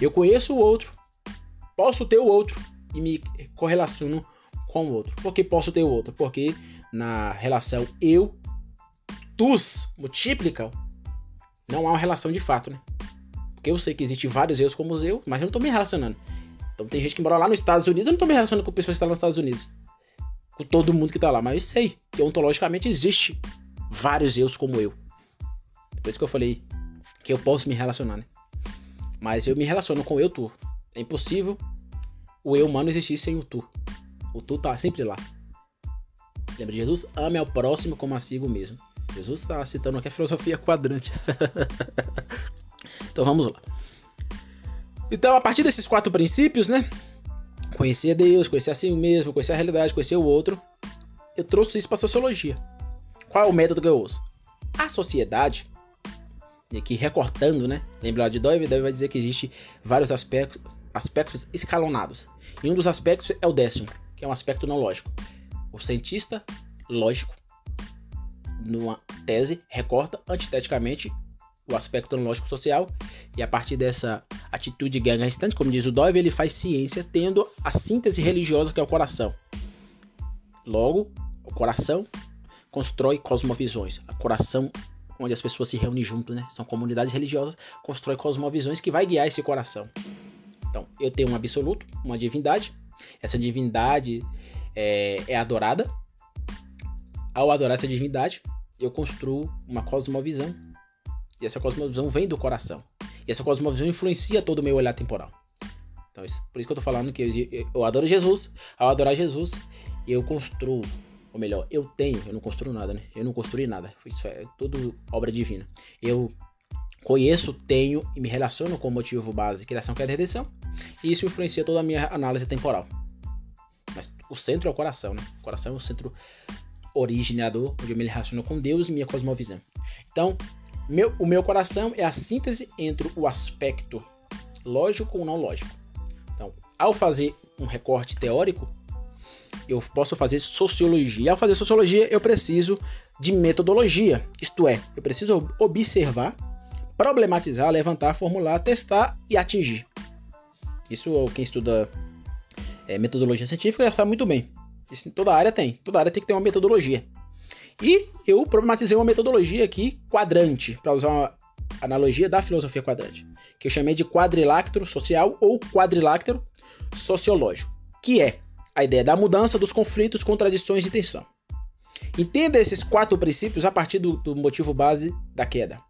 Eu conheço o outro, posso ter o outro e me correlaciono com o outro. Por que posso ter o outro? Porque na relação eu, tus, multiplica, não há uma relação de fato, né? Porque eu sei que existem vários eus como eu, mas eu não estou me relacionando. Então tem gente que mora lá nos Estados Unidos, eu não estou me relacionando com pessoas que estão nos Estados Unidos com todo mundo que tá lá, mas eu sei que ontologicamente existe vários eus como eu. Por isso que eu falei que eu posso me relacionar, né? Mas eu me relaciono com o eu tu. É impossível o eu humano existir sem o tu. O tu tá sempre lá. Lembra, Jesus ame ao próximo como a si mesmo. Jesus está citando aqui a filosofia quadrante. (laughs) então vamos lá. Então, a partir desses quatro princípios, né? conhecer Deus, conhecer a si mesmo, conhecer a realidade, conhecer o outro. Eu trouxe isso para sociologia. Qual é o método que eu uso? A sociedade, e aqui recortando, né? Lembra de Dove? Dove vai dizer que existe vários aspectos, aspectos escalonados. E um dos aspectos é o décimo, que é um aspecto não lógico. O cientista lógico, numa tese, recorta antiteticamente o aspecto lógico social e a partir dessa atitude guerra restante, como diz o Dove, ele faz ciência tendo a síntese religiosa que é o coração. Logo, o coração constrói cosmovisões. O coração onde as pessoas se reúnem junto, né? São comunidades religiosas, constrói cosmovisões que vai guiar esse coração. Então, eu tenho um absoluto, uma divindade. Essa divindade é, é adorada. Ao adorar essa divindade, eu construo uma cosmovisão e essa cosmovisão vem do coração. E essa cosmovisão influencia todo o meu olhar temporal. Então, isso, por isso que eu tô falando que eu, eu adoro Jesus. Ao adorar Jesus, eu construo. Ou melhor, eu tenho, eu não construo nada, né? Eu não construí nada. Isso é tudo obra divina. Eu conheço, tenho e me relaciono com o motivo base, criação, queda e redenção. E isso influencia toda a minha análise temporal. Mas o centro é o coração, né? O coração é o centro originador, onde eu me relaciono com Deus e minha cosmovisão. Então, meu, o meu coração é a síntese entre o aspecto lógico ou não lógico. Então, ao fazer um recorte teórico, eu posso fazer sociologia. Ao fazer sociologia, eu preciso de metodologia, isto é, eu preciso observar, problematizar, levantar, formular, testar e atingir. Isso quem estuda é, metodologia científica já sabe muito bem. Isso toda área tem, toda área tem que ter uma metodologia. E eu problematizei uma metodologia aqui quadrante, para usar uma analogia da filosofia quadrante, que eu chamei de quadriláctero social ou quadriláctero sociológico, que é a ideia da mudança dos conflitos, contradições e tensão. Entenda esses quatro princípios a partir do, do motivo base da queda.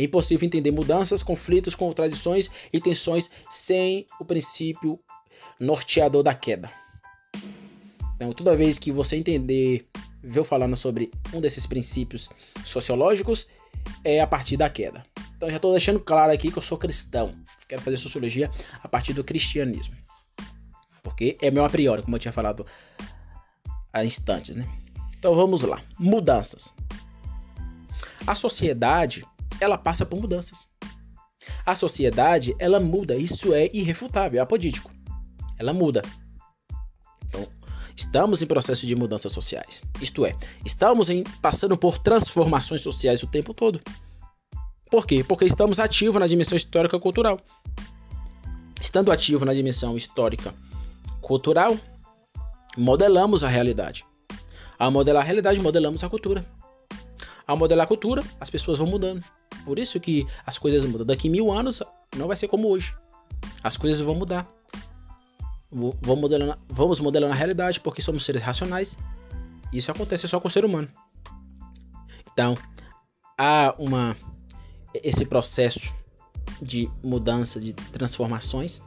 É impossível entender mudanças, conflitos, contradições e tensões sem o princípio norteador da queda. Então, toda vez que você entender, ver falando sobre um desses princípios sociológicos, é a partir da queda. Então, já estou deixando claro aqui que eu sou cristão. Quero fazer sociologia a partir do cristianismo. Porque é meu a priori, como eu tinha falado há instantes, né? Então vamos lá. Mudanças. A sociedade, ela passa por mudanças. A sociedade, ela muda, isso é irrefutável, é apodítico. Ela muda. Então, estamos em processo de mudanças sociais. Isto é, estamos em, passando por transformações sociais o tempo todo. Por quê? Porque estamos ativos na dimensão histórica cultural. Estando ativo na dimensão histórica cultural, modelamos a realidade. Ao modelar a realidade, modelamos a cultura. Ao modelar a cultura, as pessoas vão mudando. Por isso que as coisas mudam. Daqui mil anos não vai ser como hoje. As coisas vão mudar. Vamos modelando, vamos modelando a realidade porque somos seres racionais. Isso acontece só com o ser humano. Então, há uma esse processo de mudança, de transformações.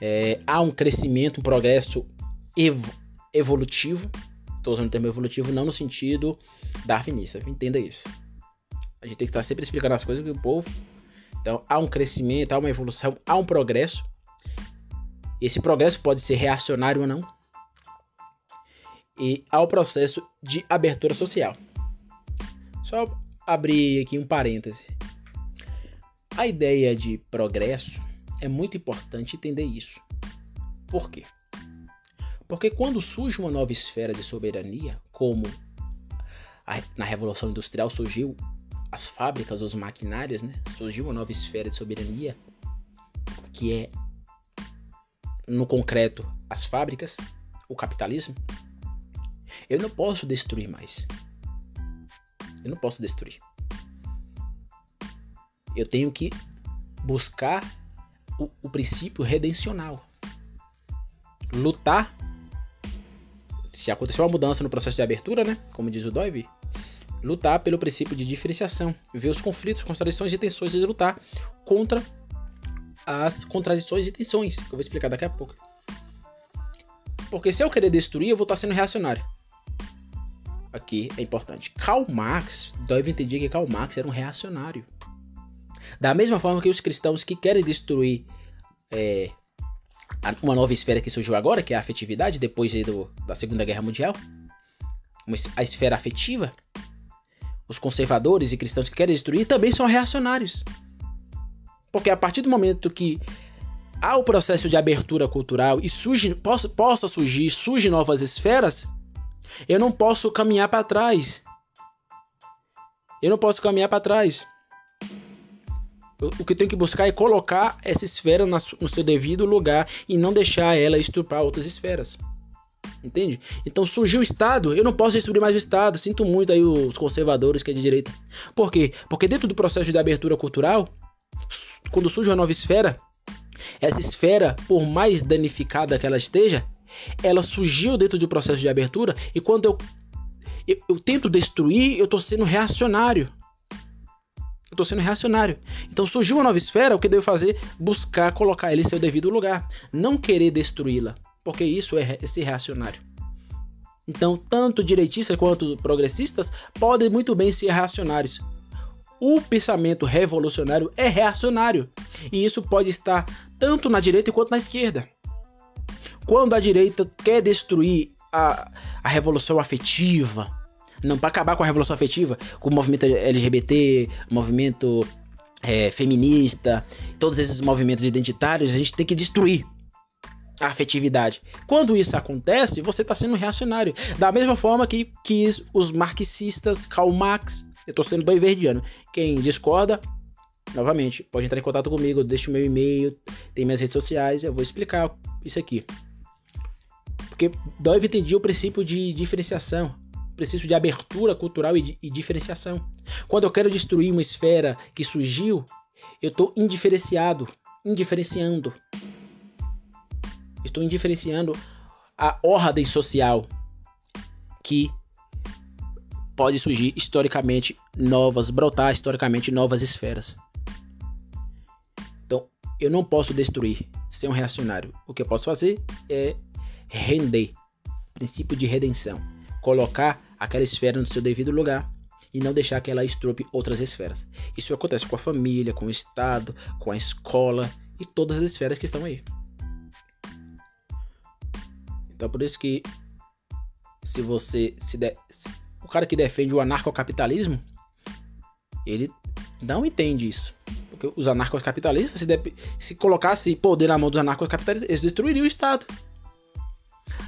É, há um crescimento, um progresso ev evolutivo Estou usando o termo evolutivo não no sentido darwinista, entenda isso. A gente tem que estar sempre explicando as coisas que o povo. Então, há um crescimento, há uma evolução, há um progresso. Esse progresso pode ser reacionário ou não. E há o processo de abertura social. Só abrir aqui um parêntese. A ideia de progresso é muito importante entender isso. Por quê? Porque quando surge uma nova esfera de soberania, como na Revolução Industrial surgiu as fábricas, os maquinários, né? Surgiu uma nova esfera de soberania, que é, no concreto, as fábricas, o capitalismo. Eu não posso destruir mais. Eu não posso destruir. Eu tenho que buscar o, o princípio redencional. Lutar se aconteceu uma mudança no processo de abertura, né, como diz o Dove, lutar pelo princípio de diferenciação, ver os conflitos, contradições e tensões e lutar contra as contradições e tensões, que eu vou explicar daqui a pouco. Porque se eu querer destruir, eu vou estar sendo reacionário. Aqui é importante. Karl Marx, Dove entendia que Karl Marx era um reacionário. Da mesma forma que os cristãos que querem destruir é, uma nova esfera que surgiu agora, que é a afetividade, depois do, da Segunda Guerra Mundial. a esfera afetiva. Os conservadores e cristãos que querem destruir também são reacionários. Porque a partir do momento que há o processo de abertura cultural e surge, possa, possa surgir, surgem novas esferas, eu não posso caminhar para trás. Eu não posso caminhar para trás o que tem que buscar é colocar essa esfera no seu devido lugar e não deixar ela estuprar outras esferas. Entende? Então surgiu o Estado, eu não posso destruir mais o Estado. Sinto muito aí os conservadores que é de direita. Por quê? Porque dentro do processo de abertura cultural, quando surge uma nova esfera, essa esfera, por mais danificada que ela esteja, ela surgiu dentro do processo de abertura e quando eu, eu, eu tento destruir, eu estou sendo reacionário. Eu tô sendo reacionário. Então surgiu uma nova esfera, o que devo fazer? Buscar colocar ela em seu devido lugar. Não querer destruí-la. Porque isso é ser reacionário. Então, tanto direitistas quanto progressistas podem muito bem ser reacionários. O pensamento revolucionário é reacionário. E isso pode estar tanto na direita quanto na esquerda. Quando a direita quer destruir a, a revolução afetiva, não, para acabar com a revolução afetiva, com o movimento LGBT, movimento é, feminista, todos esses movimentos identitários, a gente tem que destruir a afetividade. Quando isso acontece, você está sendo reacionário. Da mesma forma que, que os marxistas, Karl Marx, eu estou sendo doiverdiano. Quem discorda, novamente, pode entrar em contato comigo, deixa o meu e-mail, tem minhas redes sociais, eu vou explicar isso aqui. Porque Dove entendia o princípio de diferenciação, o princípio de abertura cultural e, e diferenciação. Quando eu quero destruir uma esfera que surgiu, eu estou indiferenciado, indiferenciando estou indiferenciando a ordem social que pode surgir historicamente novas, brotar historicamente novas esferas. Então, eu não posso destruir ser um reacionário. O que eu posso fazer é render, princípio de redenção, colocar aquela esfera no seu devido lugar e não deixar que ela estrope outras esferas. Isso acontece com a família, com o Estado, com a escola e todas as esferas que estão aí. Então por isso que se você se de, o cara que defende o anarcocapitalismo, ele não entende isso. Porque os anarcocapitalistas, se, de, se colocasse poder na mão dos anarcocapitalistas, eles destruiriam o Estado.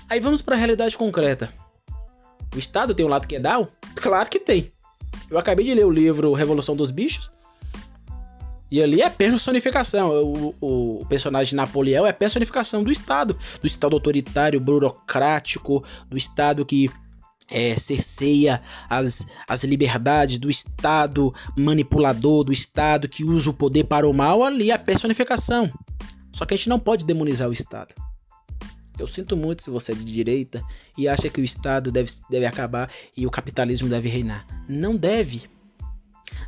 Aí vamos para a realidade concreta. O Estado tem um lado que é DAO? Claro que tem. Eu acabei de ler o livro Revolução dos Bichos. E ali é personificação. O, o, personagem Napoleão é personificação do Estado. Do Estado autoritário, burocrático, do Estado que é, cerceia as, as liberdades, do Estado manipulador, do Estado que usa o poder para o mal. Ali é personificação. Só que a gente não pode demonizar o Estado. Eu sinto muito se você é de direita e acha que o Estado deve, deve acabar e o capitalismo deve reinar. Não deve.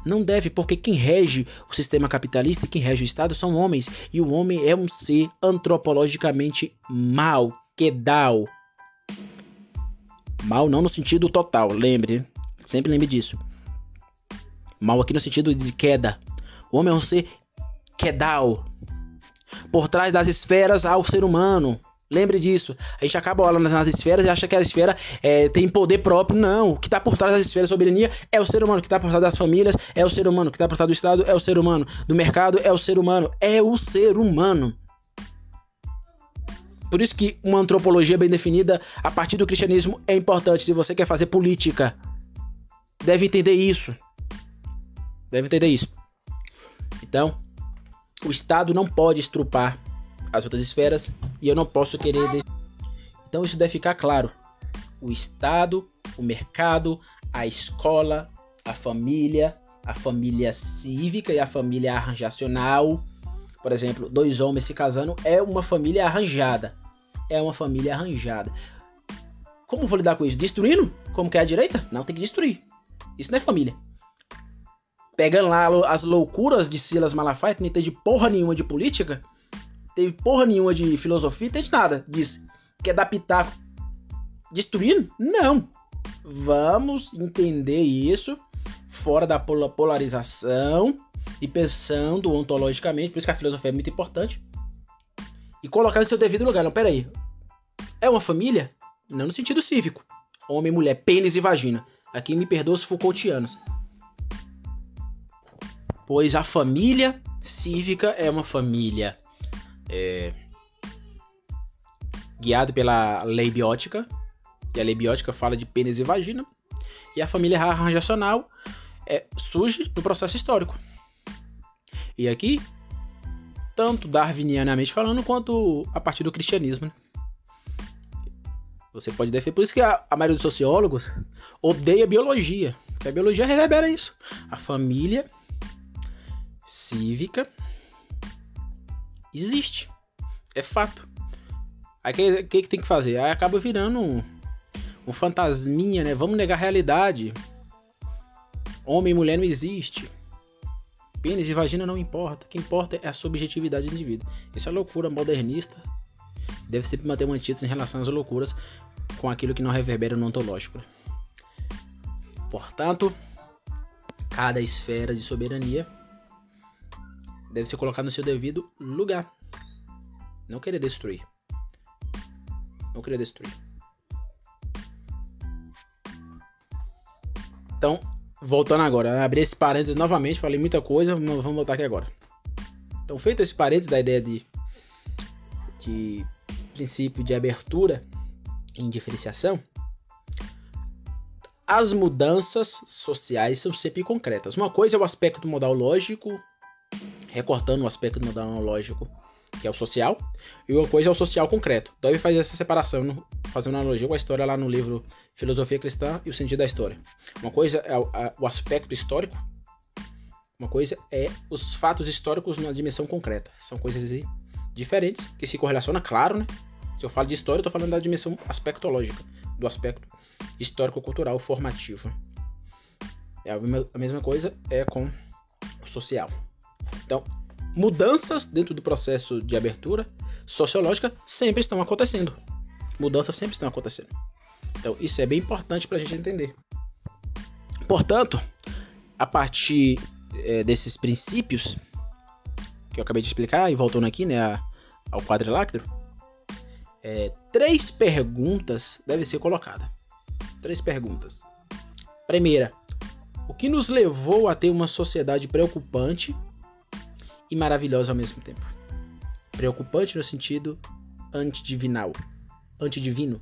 Não deve, porque quem rege o sistema capitalista e quem rege o Estado são homens. E o homem é um ser antropologicamente mal, quedal. Mal não no sentido total, lembre. Sempre lembre disso. Mal aqui no sentido de queda. O homem é um ser quedal. Por trás das esferas há o ser humano. Lembre disso. A gente acaba olhando nas esferas e acha que a esfera é, tem poder próprio. Não. O que está por trás das esferas de soberania é o ser humano. O que está por trás das famílias é o ser humano. O que está por trás do Estado é o ser humano. Do mercado é o ser humano. É o ser humano. Por isso que uma antropologia bem definida a partir do cristianismo é importante. Se você quer fazer política, deve entender isso. Deve entender isso. Então, o Estado não pode estrupar as outras esferas e eu não posso querer. Então isso deve ficar claro. O Estado, o mercado, a escola, a família, a família cívica e a família arranjacional. Por exemplo, dois homens se casando é uma família arranjada. É uma família arranjada. Como vou lidar com isso? Destruindo? Como que é a direita? Não, tem que destruir. Isso não é família. Pegando lá as loucuras de Silas Malafaia, que não entende porra nenhuma de política, teve porra nenhuma de filosofia, tem de nada disso. Quer dar pitaco destruindo? Não. Vamos entender isso fora da polarização e pensando ontologicamente, por isso que a filosofia é muito importante. E colocar no seu devido lugar. Não, peraí. É uma família? Não no sentido cívico. Homem, mulher, pênis e vagina. Aqui me perdoa os Foucaultianos. Pois a família cívica é uma família é, guiado pela lei biótica, e a lei biótica fala de pênis e vagina, e a família arranjacional é, surge no processo histórico. E aqui, tanto darwinianamente falando, quanto a partir do cristianismo. Né? Você pode defender. Por isso que a, a maioria dos sociólogos odeia biologia. Porque a biologia reverbera isso. A família cívica existe. É fato. Aí o que, que, que, tem que fazer? Aí acaba virando um, um fantasminha, né? Vamos negar a realidade. Homem e mulher não existe. Pênis e vagina não importa. O que importa é a subjetividade do indivíduo. Isso é loucura modernista. Deve sempre manter um antídoto em relação às loucuras com aquilo que não reverbera no ontológico. Portanto, cada esfera de soberania deve ser colocado no seu devido lugar. Não querer destruir. Não querer destruir. Então, voltando agora, abri esse parênteses novamente, falei muita coisa, vamos voltar aqui agora. Então, feito esse parênteses da ideia de, de princípio de abertura em diferenciação, as mudanças sociais são sempre concretas. Uma coisa é o aspecto modal lógico, recortando o aspecto modal lógico, que é o social, e uma coisa é o social concreto. Então, faz essa separação, fazendo uma analogia com a história lá no livro Filosofia Cristã e o Sentido da História. Uma coisa é o aspecto histórico, uma coisa é os fatos históricos na dimensão concreta. São coisas diferentes que se correlacionam, claro, né? Se eu falo de história, eu estou falando da dimensão aspectológica, do aspecto histórico-cultural formativo. É a mesma coisa é com o social. Então, mudanças dentro do processo de abertura sociológica sempre estão acontecendo. Mudanças sempre estão acontecendo. Então, isso é bem importante para a gente entender. Portanto, a partir é, desses princípios que eu acabei de explicar, e voltando aqui né, ao quadrilátero, é, três perguntas devem ser colocadas. Três perguntas. Primeira, o que nos levou a ter uma sociedade preocupante e maravilhosa ao mesmo tempo? Preocupante no sentido antidivinal, antidivino.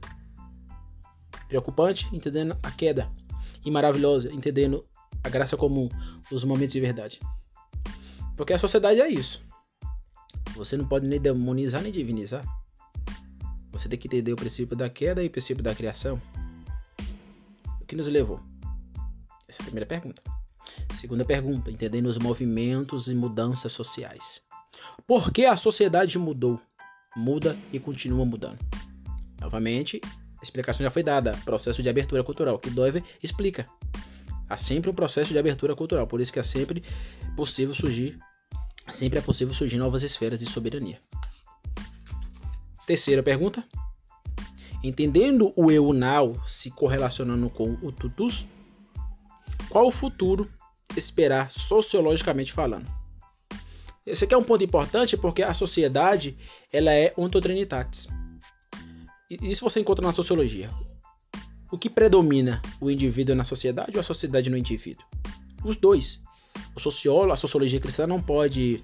Preocupante, entendendo a queda, e maravilhosa, entendendo a graça comum, os momentos de verdade. Porque a sociedade é isso. Você não pode nem demonizar nem divinizar. Você tem que entender o princípio da queda e o princípio da criação. O que nos levou? Essa é a primeira pergunta. Segunda pergunta, entendendo os movimentos e mudanças sociais. Por que a sociedade mudou? Muda e continua mudando. Novamente, a explicação já foi dada. Processo de abertura cultural, que Dover explica. Há sempre um processo de abertura cultural, por isso que é sempre possível surgir, sempre é possível surgir novas esferas de soberania. Terceira pergunta. Entendendo o eu now se correlacionando com o tutus, qual o futuro esperar sociologicamente falando? Esse aqui é um ponto importante porque a sociedade ela é ontotrinitatis. E isso você encontra na sociologia. O que predomina o indivíduo na sociedade ou a sociedade no indivíduo? Os dois. O sociólogo, a sociologia cristã não pode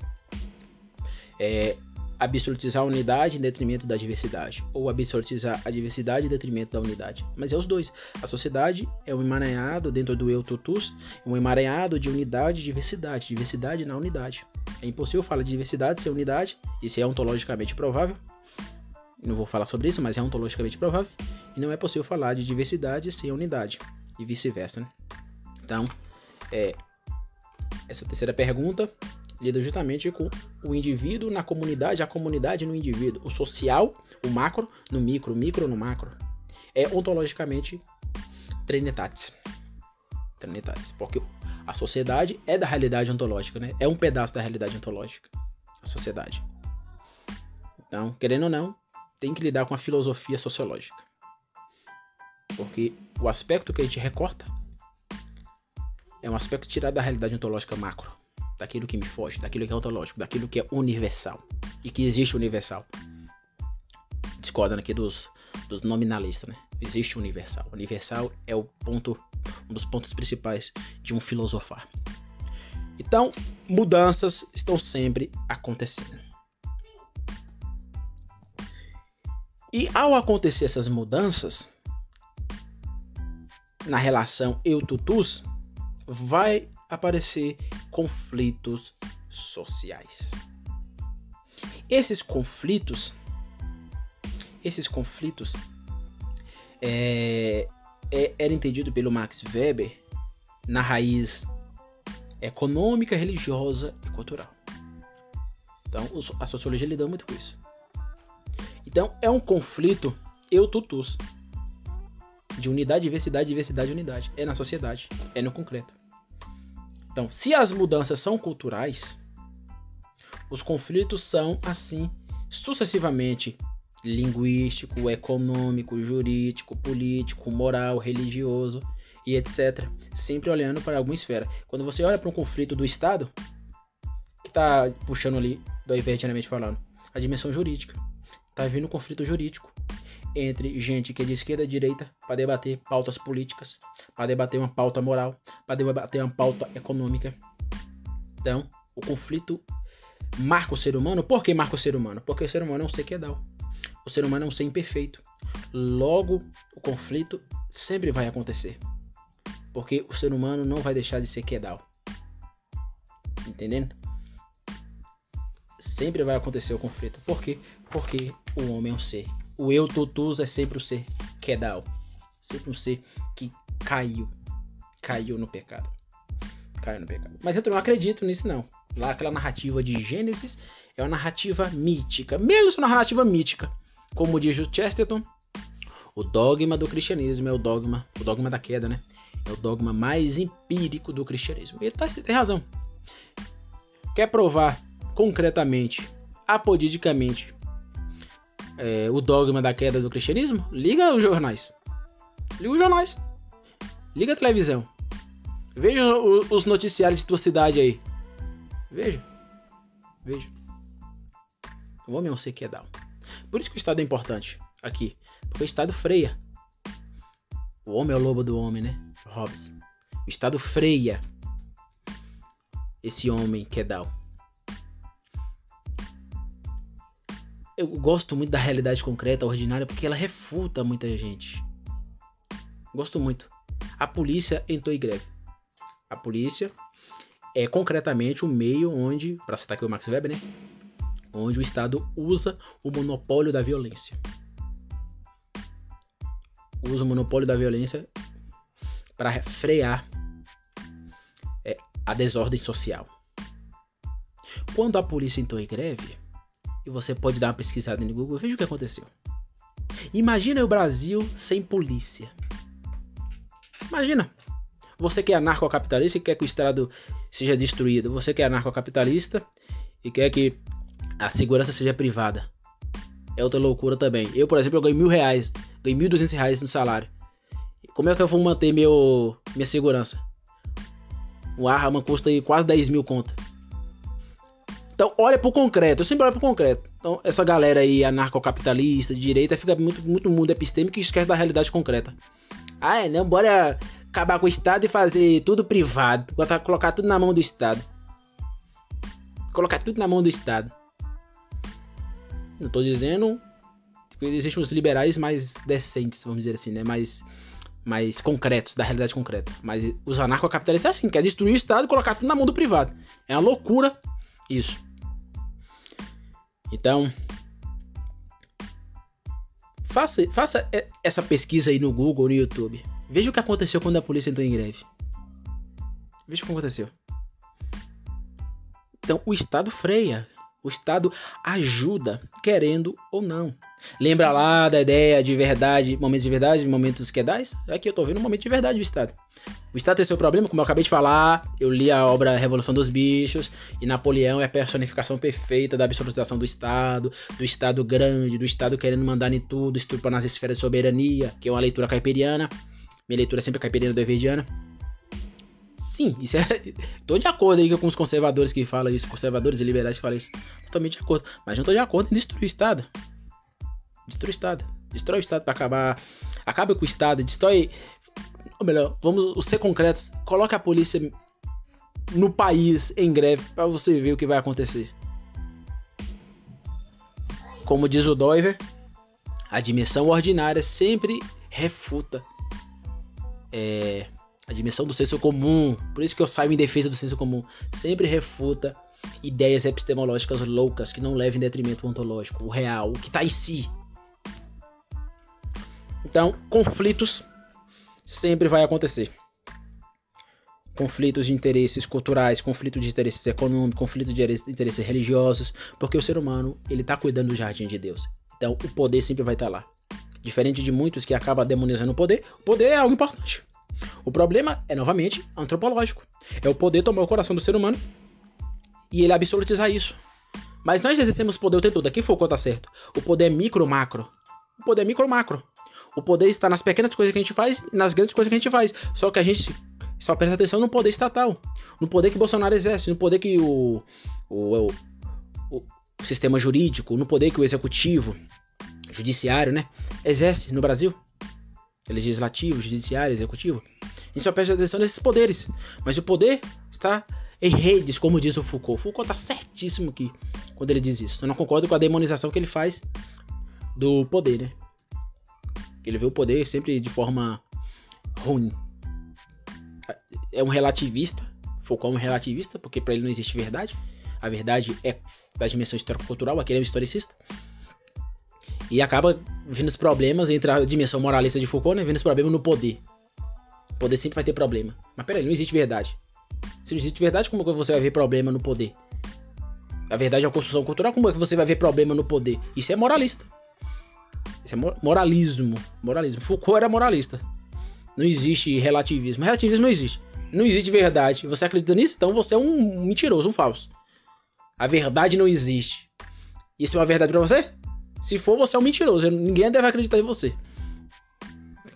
é, absolutizar a unidade em detrimento da diversidade, ou absolutizar a diversidade em detrimento da unidade. Mas é os dois. A sociedade é um emaranhado dentro do eu totus, um emaranhado de unidade e diversidade, diversidade na unidade. É impossível falar de diversidade sem unidade, isso é ontologicamente provável. Não vou falar sobre isso, mas é ontologicamente provável. E não é possível falar de diversidade sem unidade, e vice-versa. Né? Então, é, essa terceira pergunta lida justamente com o indivíduo na comunidade, a comunidade no indivíduo, o social, o macro no micro, o micro no macro. É ontologicamente trinitatis. Trinitatis, porque a sociedade é da realidade ontológica, né? É um pedaço da realidade ontológica, a sociedade. Então, querendo ou não, tem que lidar com a filosofia sociológica. Porque o aspecto que a gente recorta é um aspecto tirado da realidade ontológica macro daquilo que me foge, daquilo que é ontológico, daquilo que é universal e que existe universal. Discordando aqui dos, dos nominalistas, né? Existe universal. Universal é o ponto, um dos pontos principais de um filosofar. Então, mudanças estão sempre acontecendo. E ao acontecer essas mudanças na relação eu-tutus, vai aparecer conflitos sociais. Esses conflitos, esses conflitos é, é, era entendido pelo Max Weber na raiz econômica, religiosa e cultural. Então, a sociologia lida muito com isso. Então, é um conflito eu-tutus de unidade, diversidade, diversidade, unidade. É na sociedade, é no concreto. Então, se as mudanças são culturais, os conflitos são assim sucessivamente linguístico, econômico, jurídico, político, moral, religioso e etc. Sempre olhando para alguma esfera. Quando você olha para um conflito do Estado, que está puxando ali, do divergentemente falando, a dimensão jurídica. Está vindo um conflito jurídico. Entre gente que é de esquerda e direita para debater pautas políticas, para debater uma pauta moral, para debater uma pauta econômica. Então, o conflito marca o ser humano. Por que marca o ser humano? Porque o ser humano é um ser quedal. O ser humano é um ser imperfeito. Logo, o conflito sempre vai acontecer. Porque o ser humano não vai deixar de ser quedal. Entendendo? Sempre vai acontecer o conflito. Por quê? Porque o homem é um ser. O eu tutus é sempre o ser quedal. Sempre um ser que caiu. Caiu no pecado. Caiu no pecado. Mas eu não acredito nisso, não. Lá aquela narrativa de Gênesis é uma narrativa mítica. Mesmo sendo uma narrativa mítica. Como diz o Chesterton, o dogma do cristianismo é o dogma, o dogma da queda, né? É o dogma mais empírico do cristianismo. Ele tá, tem razão. Quer provar concretamente, apodidicamente, é, o dogma da queda do cristianismo? Liga os jornais. Liga os jornais. Liga a televisão. Veja os noticiários de tua cidade aí. Veja. Veja. O homem é um ser que é. Por isso que o Estado é importante aqui. Porque o Estado freia. O homem é o lobo do homem, né? Hobbes. O Estado freia esse homem que Eu gosto muito da realidade concreta, ordinária, porque ela refuta muita gente. Gosto muito. A polícia entrou em greve. A polícia é concretamente o meio onde, para citar aqui o Max Weber, né? Onde o Estado usa o monopólio da violência. Usa o monopólio da violência para frear é, a desordem social. Quando a polícia entrou em greve, e você pode dar uma pesquisada no Google, veja o que aconteceu. Imagina o Brasil sem polícia. Imagina. Você que é anarcocapitalista e quer que o Estado seja destruído. Você que é anarcocapitalista e quer que a segurança seja privada. É outra loucura também. Eu, por exemplo, eu ganho mil reais, ganho mil duzentos reais no salário. Como é que eu vou manter meu, minha segurança? O arma custa quase 10 mil conta. Então, olha pro concreto. Eu sempre olho pro concreto. Então, essa galera aí anarcocapitalista, de direita, fica muito, muito mundo epistêmico e esquece da realidade concreta. Ah, é, não, bora acabar com o Estado e fazer tudo privado. Botar, colocar tudo na mão do Estado. Colocar tudo na mão do Estado. Não tô dizendo que existem os liberais mais decentes, vamos dizer assim, né? Mais, mais concretos, da realidade concreta. Mas os anarcocapitalistas é assim, quer destruir o Estado e colocar tudo na mão do privado. É uma loucura isso. Então, faça, faça essa pesquisa aí no Google, no YouTube. Veja o que aconteceu quando a polícia entrou em greve. Veja o que aconteceu. Então, o Estado freia. O Estado ajuda, querendo ou não. Lembra lá da ideia de verdade, momentos de verdade, momentos quedais? Aqui eu tô vendo um momento de verdade do Estado. O Estado tem seu problema, como eu acabei de falar, eu li a obra Revolução dos Bichos, e Napoleão é a personificação perfeita da absolutização do Estado, do Estado grande, do Estado querendo mandar em tudo, estrupando as esferas de soberania, que é uma leitura caipiriana. Minha leitura é sempre caipiriana do Everdiana. Sim, isso é. (laughs) tô de acordo aí com os conservadores que falam isso, conservadores e liberais que falam isso. Totalmente de acordo. Mas não tô de acordo em destruir o Estado. Destrui o Estado. Destrói o Estado para acabar. Acaba com o Estado, destrói. Ou melhor, vamos ser concretos. Coloque a polícia no país em greve para você ver o que vai acontecer. Como diz o Doiver, a dimensão ordinária sempre refuta é, a dimensão do senso comum. Por isso que eu saio em defesa do senso comum. Sempre refuta ideias epistemológicas loucas que não levem em detrimento ontológico, o real, o que está em si. Então, conflitos sempre vai acontecer. Conflitos de interesses culturais, conflitos de interesses econômicos, conflitos de interesses religiosos, porque o ser humano ele está cuidando do jardim de Deus. Então, o poder sempre vai estar tá lá. Diferente de muitos que acabam demonizando o poder, o poder é algo importante. O problema é, novamente, antropológico. É o poder tomar o coração do ser humano e ele absolutizar isso. Mas nós exercemos poder o tempo todo. Aqui que tá certo. O poder é micro-macro. O poder é micro-macro. O poder está nas pequenas coisas que a gente faz e nas grandes coisas que a gente faz. Só que a gente só presta atenção no poder estatal. No poder que Bolsonaro exerce. No poder que o, o, o, o sistema jurídico. No poder que o executivo judiciário, né? Exerce no Brasil. Legislativo, judiciário, executivo. A gente só presta atenção nesses poderes. Mas o poder está em redes, como diz o Foucault. Foucault está certíssimo aqui quando ele diz isso. Eu não concordo com a demonização que ele faz do poder, né? Ele vê o poder sempre de forma ruim. É um relativista. Foucault é um relativista, porque para ele não existe verdade. A verdade é da dimensão histórico-cultural, aquele é um historicista. E acaba vendo os problemas entre a dimensão moralista de Foucault, né? Vendo os problemas no poder. O poder sempre vai ter problema. Mas peraí, não existe verdade. Se não existe verdade, como é que você vai ver problema no poder? A verdade é uma construção cultural, como é que você vai ver problema no poder? Isso é moralista. Isso é moralismo. Moralismo. Foucault era moralista. Não existe relativismo. Relativismo não existe. Não existe verdade. Você acredita nisso? Então você é um mentiroso, um falso. A verdade não existe. Isso é uma verdade para você? Se for, você é um mentiroso. Ninguém deve acreditar em você.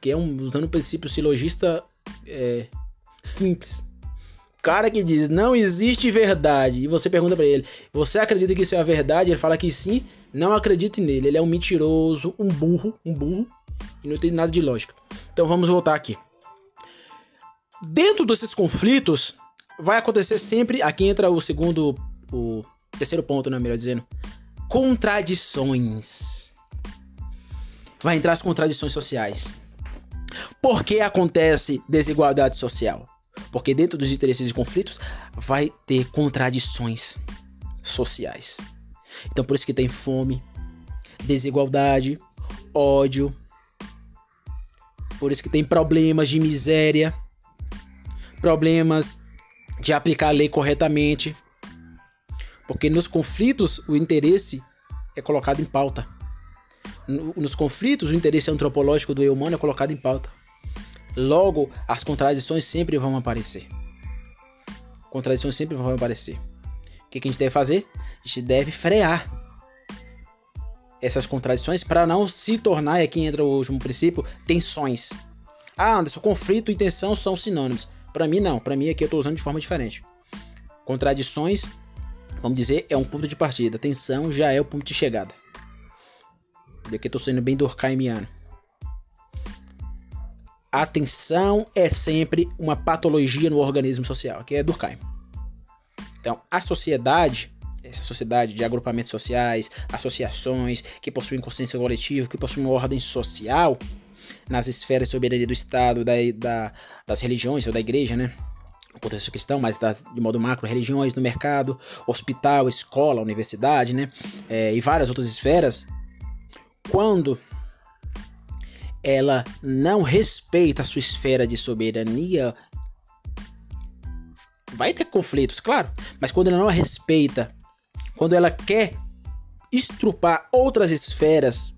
Que é um, usando o princípio silogista é, simples. Cara que diz não existe verdade e você pergunta para ele, você acredita que isso é a verdade? Ele fala que sim, não acredite nele. Ele é um mentiroso, um burro, um burro e não tem nada de lógica. Então vamos voltar aqui. Dentro desses conflitos vai acontecer sempre. Aqui entra o segundo, o terceiro ponto, né, melhor dizendo, contradições. Vai entrar as contradições sociais. Por que acontece desigualdade social? Porque dentro dos interesses e conflitos vai ter contradições sociais. Então por isso que tem fome, desigualdade, ódio. Por isso que tem problemas de miséria, problemas de aplicar a lei corretamente, porque nos conflitos o interesse é colocado em pauta. Nos conflitos o interesse antropológico do eu humano é colocado em pauta. Logo, as contradições sempre vão aparecer. Contradições sempre vão aparecer. O que a gente deve fazer? A gente deve frear essas contradições para não se tornar, e aqui entra o último princípio, tensões. Ah, Anderson, conflito e tensão são sinônimos. Para mim, não. Para mim, aqui eu estou usando de forma diferente. Contradições vamos dizer, é um ponto de partida. Tensão já é o ponto de chegada. Daqui estou sendo bem durkheimiano. A tensão é sempre uma patologia no organismo social, que é Durkheim. Então, a sociedade, essa sociedade de agrupamentos sociais, associações que possuem consciência coletiva, que possuem uma ordem social nas esferas de soberania do Estado, da, da, das religiões ou da igreja, né? No contexto cristão, mas de modo macro, religiões no mercado, hospital, escola, universidade, né? É, e várias outras esferas, quando ela não respeita a sua esfera de soberania, vai ter conflitos, claro, mas quando ela não respeita, quando ela quer estrupar outras esferas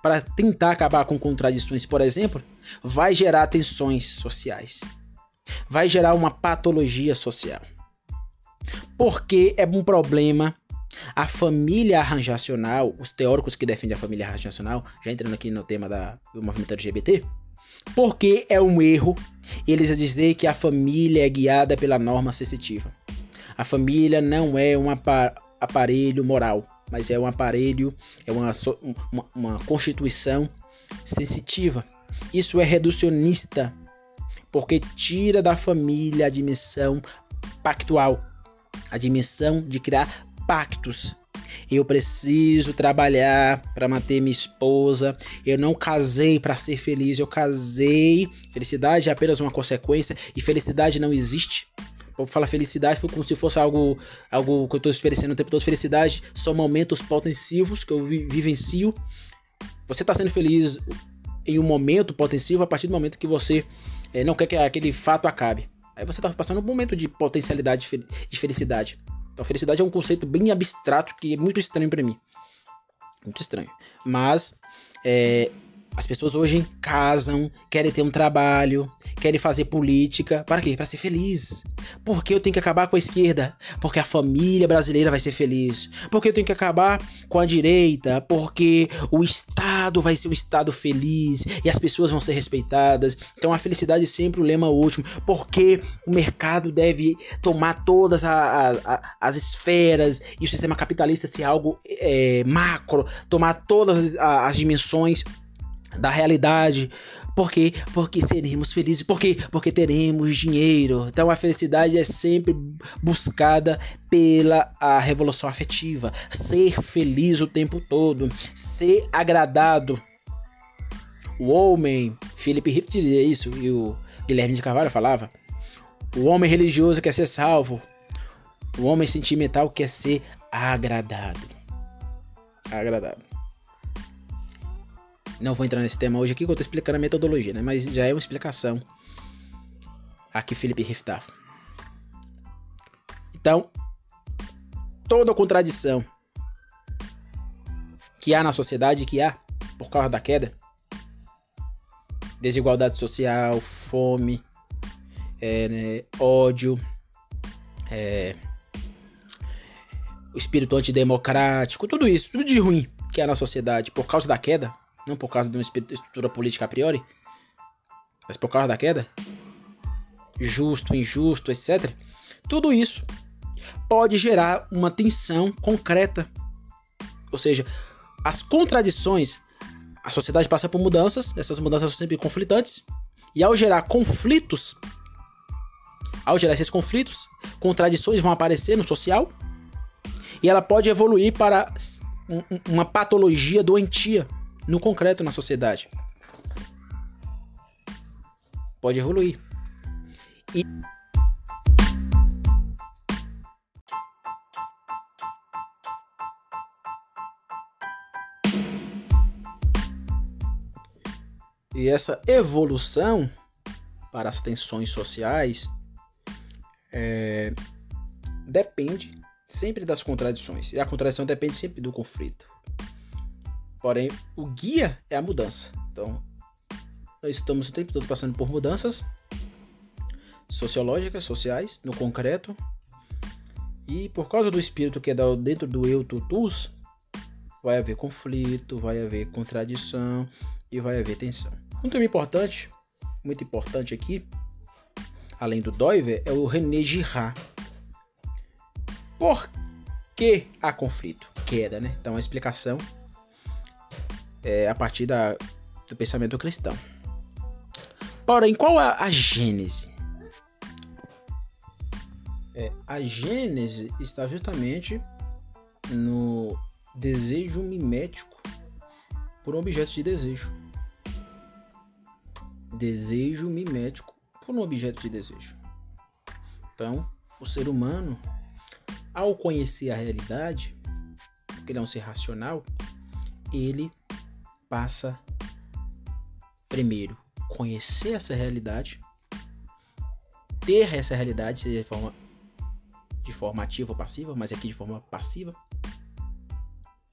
para tentar acabar com contradições, por exemplo, vai gerar tensões sociais vai gerar uma patologia social. Porque é um problema a família arranjacional, os teóricos que defendem a família arranjacional, já entrando aqui no tema da, do movimento LGBT, porque é um erro eles dizer que a família é guiada pela norma sensitiva. A família não é um aparelho moral, mas é um aparelho, é uma, uma, uma constituição sensitiva. Isso é reducionista porque tira da família a dimensão pactual, a dimensão de criar pactos. Eu preciso trabalhar para manter minha esposa. Eu não casei para ser feliz, eu casei. Felicidade é apenas uma consequência e felicidade não existe. Vou falar felicidade foi como se fosse algo, algo que eu estou experienciando o tempo todo. Felicidade são momentos potensivos que eu vi, vivencio. Você está sendo feliz em um momento potensivo a partir do momento que você é, não quer que aquele fato acabe. Aí você está passando um momento de potencialidade de felicidade. Então, felicidade é um conceito bem abstrato que é muito estranho para mim. Muito estranho. Mas é, As pessoas hoje casam, querem ter um trabalho, querem fazer política. Para quê? Para ser feliz. Por que eu tenho que acabar com a esquerda? Porque a família brasileira vai ser feliz. Porque eu tenho que acabar com a direita? Porque o Estado vai ser um Estado feliz e as pessoas vão ser respeitadas. Então a felicidade é sempre o lema último. Porque o mercado deve tomar todas a, a, as esferas e o sistema capitalista ser algo é, macro, tomar todas as, as dimensões da realidade. Por quê? Porque seremos felizes. Por quê? Porque teremos dinheiro. Então a felicidade é sempre buscada pela a revolução afetiva. Ser feliz o tempo todo. Ser agradado. O homem, Felipe Riff dizia isso e o Guilherme de Carvalho falava. O homem religioso quer ser salvo. O homem sentimental quer ser agradado. Agradado. Não vou entrar nesse tema hoje aqui, que eu estou explicando a metodologia, né? Mas já é uma explicação aqui Felipe Riff dá. Então, toda contradição que há na sociedade, que há por causa da queda, desigualdade social, fome, é, né, ódio, é, o espírito antidemocrático, tudo isso, tudo de ruim que há na sociedade por causa da queda, não por causa de uma estrutura política a priori, mas por causa da queda, justo, injusto, etc. Tudo isso pode gerar uma tensão concreta. Ou seja, as contradições, a sociedade passa por mudanças, essas mudanças são sempre conflitantes, e ao gerar conflitos, ao gerar esses conflitos, contradições vão aparecer no social, e ela pode evoluir para uma patologia doentia no concreto na sociedade. Pode evoluir. E E essa evolução para as tensões sociais é, depende sempre das contradições. E a contradição depende sempre do conflito. Porém, o guia é a mudança. Então, nós estamos o tempo todo passando por mudanças sociológicas, sociais, no concreto. E por causa do espírito que é dentro do eu tutus, vai haver conflito, vai haver contradição e vai haver tensão. Um tema importante, muito importante aqui, além do Doiver, é o René Girard. Por que há conflito? Queda, né? Então a explicação é, a partir da, do pensamento cristão. Porém, qual é a gênese? É, a gênese está justamente no desejo mimético por um objeto de desejo. Desejo mimético por um objeto de desejo. Então, o ser humano, ao conhecer a realidade, porque ele é um ser racional, ele passa primeiro conhecer essa realidade, ter essa realidade, seja de forma, de forma ativa ou passiva, mas aqui de forma passiva,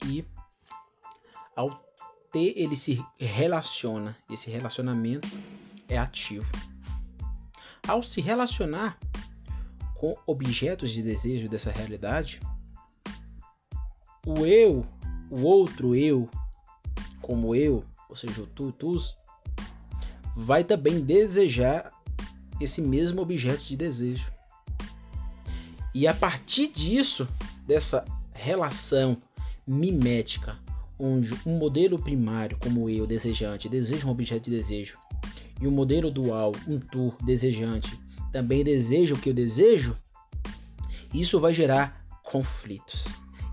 e ao ter ele se relaciona, esse relacionamento é ativo. Ao se relacionar com objetos de desejo dessa realidade, o eu, o outro eu, como eu, ou seja, o tu, tus, vai também desejar esse mesmo objeto de desejo. E a partir disso, dessa relação mimética, onde um modelo primário, como eu, desejante, deseja um objeto de desejo, e um modelo dual, um tu, desejante, também deseja o que eu desejo, isso vai gerar conflitos.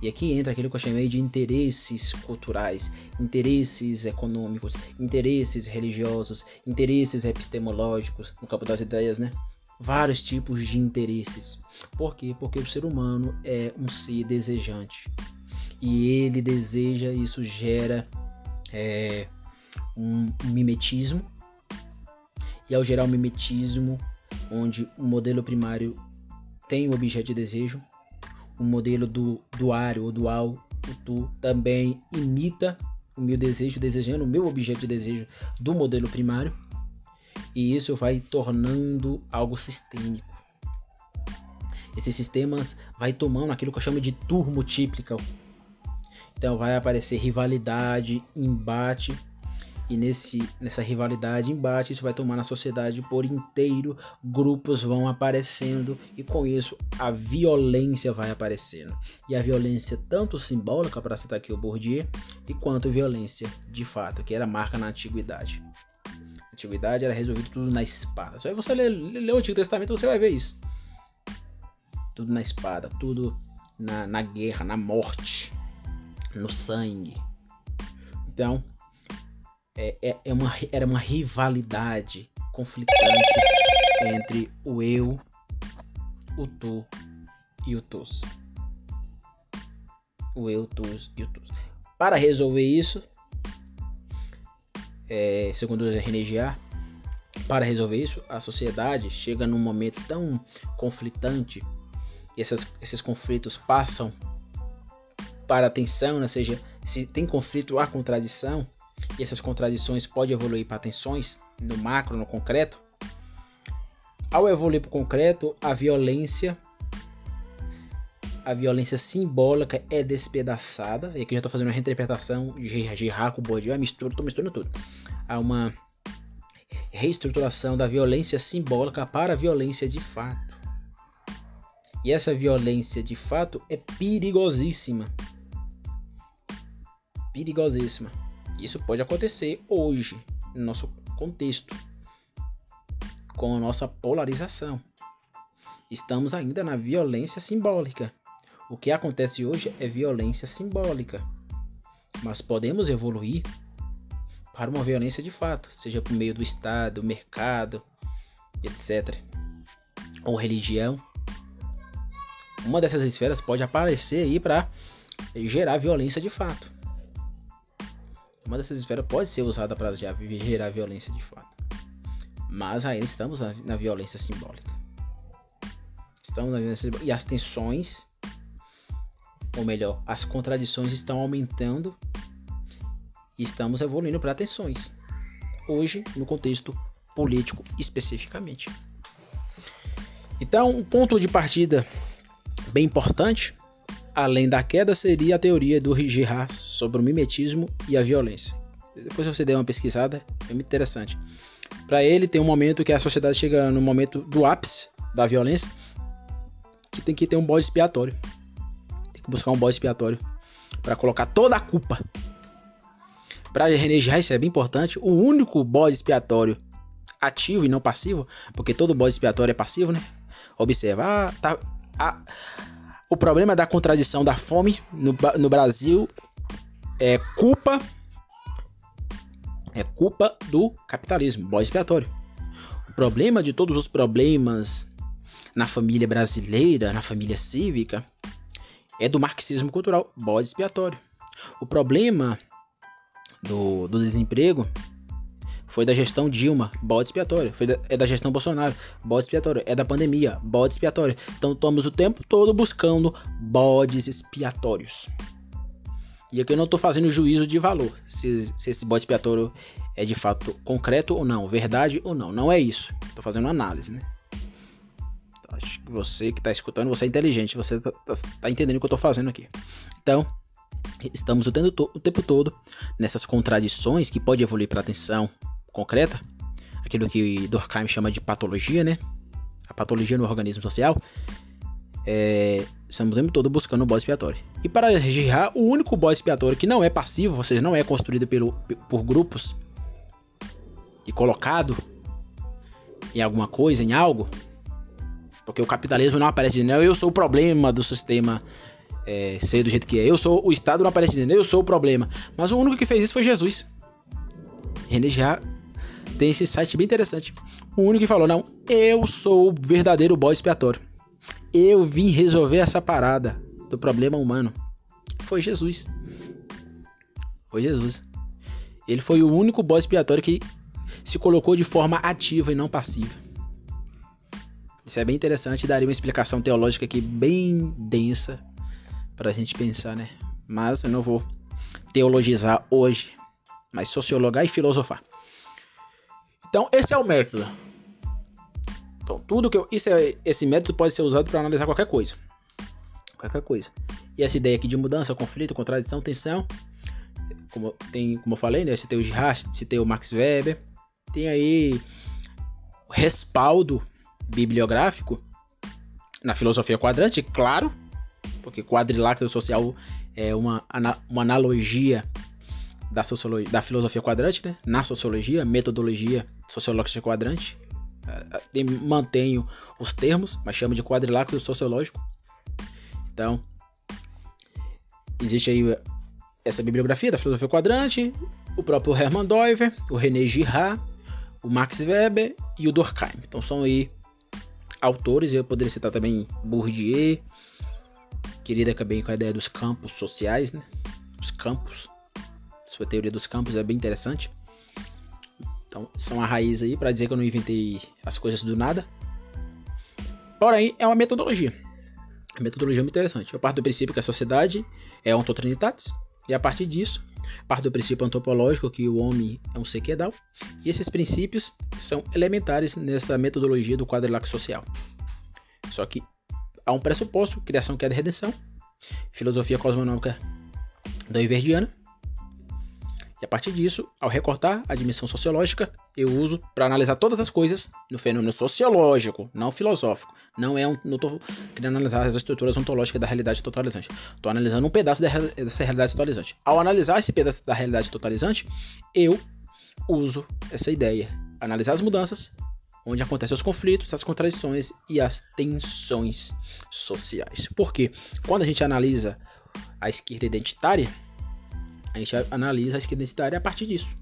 E aqui entra aquilo que eu chamei de interesses culturais, interesses econômicos, interesses religiosos, interesses epistemológicos, no campo das ideias, né? Vários tipos de interesses. Por quê? Porque o ser humano é um ser desejante. E ele deseja, isso gera é, um mimetismo. E ao gerar um mimetismo, onde o modelo primário tem o objeto de desejo, o modelo do duário ou dual, o tu, também imita o meu desejo, desejando o meu objeto de desejo do modelo primário, e isso vai tornando algo sistêmico. Esses sistemas vai tomando aquilo que eu chamo de turmo típico. Então vai aparecer rivalidade, embate e nesse, nessa rivalidade, embate, isso vai tomar na sociedade por inteiro, grupos vão aparecendo e com isso a violência vai aparecendo. E a violência tanto simbólica, para citar aqui o Bourdieu, e quanto violência de fato, que era marca na antiguidade. Antiguidade era resolvido tudo na espada. Aí você lê, lê o Antigo Testamento, você vai ver isso. Tudo na espada, tudo na, na guerra, na morte, no sangue. Então, é, é, é uma, era uma rivalidade conflitante entre o eu, o tu e o tus. O eu, tus e o tus. Para resolver isso, é, segundo René Girard, para resolver isso, a sociedade chega num momento tão conflitante e essas, esses conflitos passam para a tensão, ou seja, se tem conflito há contradição, e essas contradições podem evoluir para tensões no macro, no concreto. Ao evoluir para o concreto, a violência a violência simbólica é despedaçada. E aqui eu já estou fazendo uma reinterpretação de com Bourdieu, mistura, estou misturando tudo. Há uma reestruturação da violência simbólica para a violência de fato. E essa violência de fato é perigosíssima. Perigosíssima. Isso pode acontecer hoje, no nosso contexto, com a nossa polarização. Estamos ainda na violência simbólica. O que acontece hoje é violência simbólica. Mas podemos evoluir para uma violência de fato, seja por meio do Estado, mercado, etc. Ou religião. Uma dessas esferas pode aparecer aí para gerar violência de fato. Uma dessas esferas pode ser usada para gerar violência de fato. Mas ainda estamos na, na violência simbólica. Estamos na violência E as tensões, ou melhor, as contradições estão aumentando e estamos evoluindo para tensões. Hoje, no contexto político especificamente. Então, um ponto de partida bem importante além da queda seria a teoria do Girard sobre o mimetismo e a violência. Depois você der uma pesquisada, é muito interessante. Para ele tem um momento que a sociedade chega no momento do ápice da violência, que tem que ter um bode expiatório. Tem que buscar um bode expiatório para colocar toda a culpa. Para René Girard isso é bem importante, o único bode expiatório ativo e não passivo, porque todo bode expiatório é passivo, né? Observa, ah, tá, ah, o problema da contradição da fome no, no Brasil é culpa é culpa do capitalismo, bode expiatório. O problema de todos os problemas na família brasileira, na família cívica, é do marxismo cultural, bode expiatório. O problema do, do desemprego foi da gestão Dilma, bode expiatório. Foi da, é da gestão Bolsonaro, bode expiatório. É da pandemia, bode expiatório. Então estamos o tempo todo buscando bodes expiatórios. E aqui eu não estou fazendo juízo de valor, se, se, esse bode expiatório é de fato concreto ou não, verdade ou não. Não é isso. Estou fazendo análise, né? Acho que você que está escutando, você é inteligente, você está tá, tá entendendo o que eu estou fazendo aqui. Então, estamos o tempo, todo nessas contradições que pode evoluir para atenção, concreta, aquilo que Durkheim chama de patologia, né? A patologia no organismo social. É, estamos o tempo todo buscando um bode expiatório. E para Girard, o único bode expiatório que não é passivo, ou seja, não é construído pelo, por grupos e colocado em alguma coisa, em algo, porque o capitalismo não aparece dizendo eu sou o problema do sistema é, ser do jeito que é. Eu sou o Estado não aparece dizendo eu sou o problema. Mas o único que fez isso foi Jesus. René Girard tem esse site bem interessante. O único que falou, não, eu sou o verdadeiro bode expiatório. Eu vim resolver essa parada do problema humano. Foi Jesus. Foi Jesus. Ele foi o único bode expiatório que se colocou de forma ativa e não passiva. Isso é bem interessante, daria uma explicação teológica aqui bem densa para a gente pensar, né? Mas eu não vou teologizar hoje, mas sociologar e filosofar. Então, esse é o método. Então, tudo que eu, isso é, esse método pode ser usado para analisar qualquer coisa. Qualquer coisa. E essa ideia aqui de mudança, conflito, contradição, tensão, como, tem, como eu falei, né? Citei o Girard, citei o Max Weber, tem aí respaldo bibliográfico na filosofia quadrante, claro, porque quadrilátero social é uma, uma analogia da, sociologia, da filosofia quadrante, né? na sociologia, metodologia sociológica quadrante. É, é, mantenho os termos, mas chamo de quadrilátero sociológico. Então, existe aí essa bibliografia da filosofia quadrante, o próprio Hermann Doiver, o René Girard, o Max Weber e o Durkheim. Então são aí autores, eu poderia citar também Bourdieu, querida também com a ideia dos campos sociais, né? Os campos. Sua teoria dos campos é bem interessante. Então, são a raiz aí para dizer que eu não inventei as coisas do nada. Porém, é uma metodologia. A metodologia é muito interessante. Eu parto do princípio que a sociedade é ontotrinitatis, e a partir disso, parto do princípio antropológico que o homem é um ser quedal, e esses princípios são elementares nessa metodologia do quadrilátero social. Só que há um pressuposto, criação, queda e redenção, filosofia cosmonômica da Iverdiana, e a partir disso, ao recortar a dimensão sociológica, eu uso para analisar todas as coisas no fenômeno sociológico, não filosófico. Não é um, não estou querendo analisar as estruturas ontológicas da realidade totalizante. Estou analisando um pedaço dessa realidade totalizante. Ao analisar esse pedaço da realidade totalizante, eu uso essa ideia, analisar as mudanças, onde acontecem os conflitos, as contradições e as tensões sociais. Porque quando a gente analisa a esquerda identitária, a gente analisa a esquerda identitária a partir disso.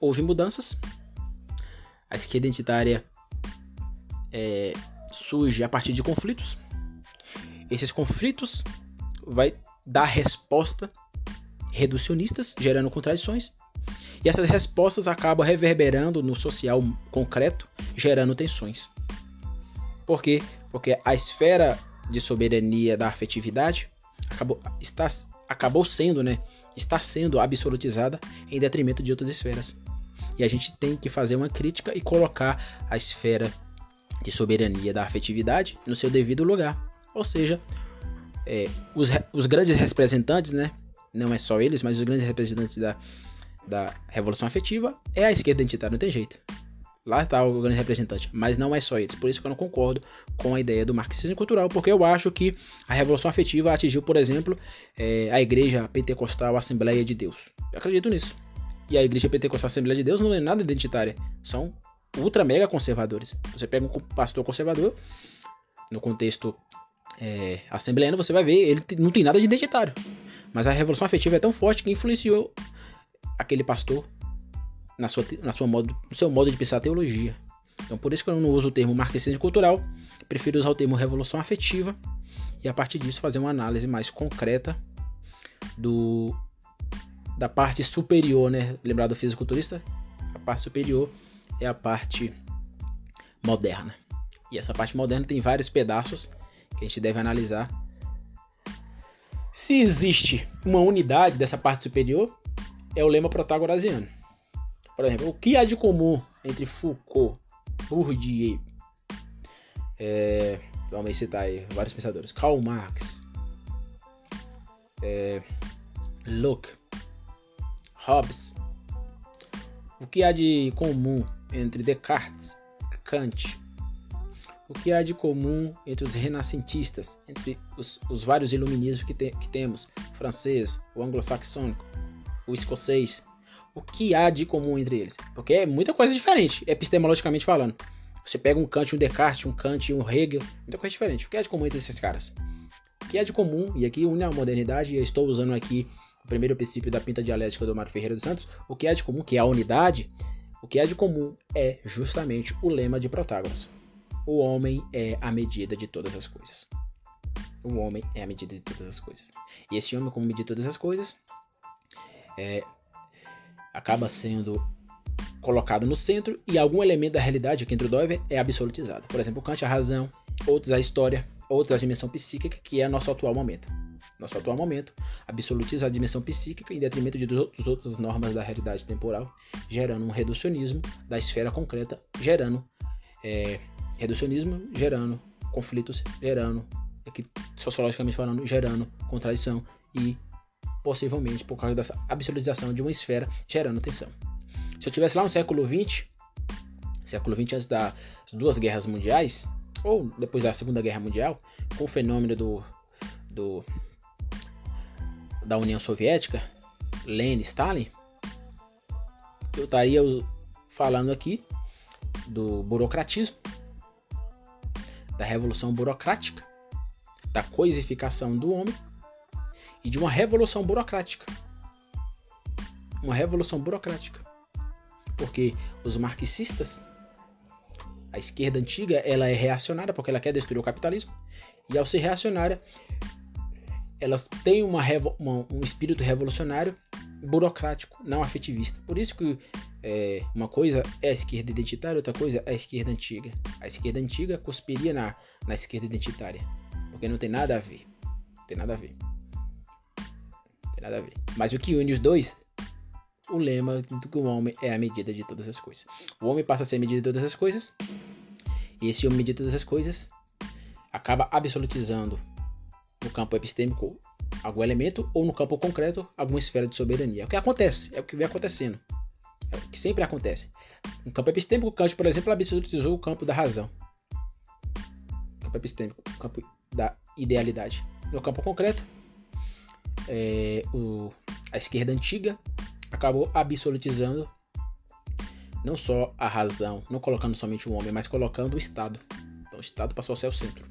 Houve mudanças, a esquerda identitária é, surge a partir de conflitos. Esses conflitos vai dar resposta reducionistas, gerando contradições. E essas respostas acabam reverberando no social concreto, gerando tensões. Por quê? Porque a esfera de soberania da afetividade acabou, está, acabou sendo né, está sendo absolutizada em detrimento de outras esferas. E a gente tem que fazer uma crítica e colocar a esfera de soberania da afetividade no seu devido lugar. Ou seja, é, os, os, grandes representantes, né, não é só eles, mas os grandes representantes da, da revolução afetiva é a esquerda identitária, não tem jeito. Lá está o grande representante, mas não é só eles. Por isso que eu não concordo com a ideia do marxismo cultural, porque eu acho que a revolução afetiva atingiu, por exemplo, é, a igreja pentecostal Assembleia de Deus. Eu acredito nisso. E a igreja pentecostal Assembleia de Deus não é nada identitária, são ultra mega conservadores. Você pega um pastor conservador, no contexto é, você vai ver, ele não tem nada de identitário. Mas a revolução afetiva é tão forte que influenciou aquele pastor na sua, na sua modo, no seu modo de pensar a teologia. Então, por isso que eu não uso o termo marxismo cultural, prefiro usar o termo revolução afetiva e a partir disso fazer uma análise mais concreta do da parte superior, né? Lembrar do fisiculturista? A parte superior é a parte moderna. E essa parte moderna tem vários pedaços que a gente deve analisar. Se existe uma unidade dessa parte superior, é o lema protagorasiano. Por exemplo, o que há de comum entre Foucault, Bourdieu, é, vamos citar aí vários pensadores, Karl Marx, é, Locke, Hobbes, o que há de comum entre Descartes, Kant, o que há de comum entre os renascentistas, entre os, os vários iluminismos que, te, que temos, francês, o anglo-saxônico, o escocês, o que há de comum entre eles. Porque é muita coisa diferente, epistemologicamente falando. Você pega um Kant, um Descartes, um Kant um Hegel, muita coisa diferente. O que há de comum entre esses caras? O que há de comum, e aqui une a modernidade, e eu estou usando aqui o primeiro princípio da pinta dialética do Mário Ferreira dos Santos, o que há de comum, que é a unidade, o que há de comum é justamente o lema de Protágoras. O homem é a medida de todas as coisas. O homem é a medida de todas as coisas. E esse homem, como medida de todas as coisas, é, acaba sendo colocado no centro e algum elemento da realidade aqui entre o Doiver é absolutizado. Por exemplo, Kant a razão, outros a história, outros a dimensão psíquica, que é nosso atual momento. nosso atual momento, absolutiza a dimensão psíquica em detrimento de das outras normas da realidade temporal, gerando um reducionismo da esfera concreta, gerando é, reducionismo, gerando conflitos, gerando, aqui, sociologicamente falando, gerando contradição e possivelmente por causa dessa absolutização de uma esfera gerando tensão. Se eu tivesse lá no século XX, século XX antes das duas guerras mundiais, ou depois da Segunda Guerra Mundial, com o fenômeno do, do da União Soviética, Lenin, Stalin, eu estaria falando aqui do burocratismo, da revolução burocrática, da coisificação do homem e de uma revolução burocrática. Uma revolução burocrática. Porque os marxistas, a esquerda antiga, ela é reacionária porque ela quer destruir o capitalismo. E ao ser reacionária, elas têm uma, uma, um espírito revolucionário burocrático, não afetivista. Por isso que é, uma coisa é a esquerda identitária, outra coisa é a esquerda antiga. A esquerda antiga cuspiria na, na esquerda identitária, porque não tem nada a ver. Não tem nada a ver. Tem nada a ver. Mas o que une os dois, o lema do que o homem é a medida de todas as coisas. O homem passa a ser a medida de todas as coisas, e esse homem medida todas as coisas acaba absolutizando no campo epistêmico algum elemento ou no campo concreto alguma esfera de soberania. É o que acontece, é o que vem acontecendo. É o que sempre acontece. No campo epistêmico, Kant, por exemplo, absolutizou o campo da razão. campo epistêmico, o campo da idealidade. No campo concreto, é, o, a esquerda antiga acabou absolutizando não só a razão, não colocando somente o homem, mas colocando o Estado. Então o Estado passou a ser o centro.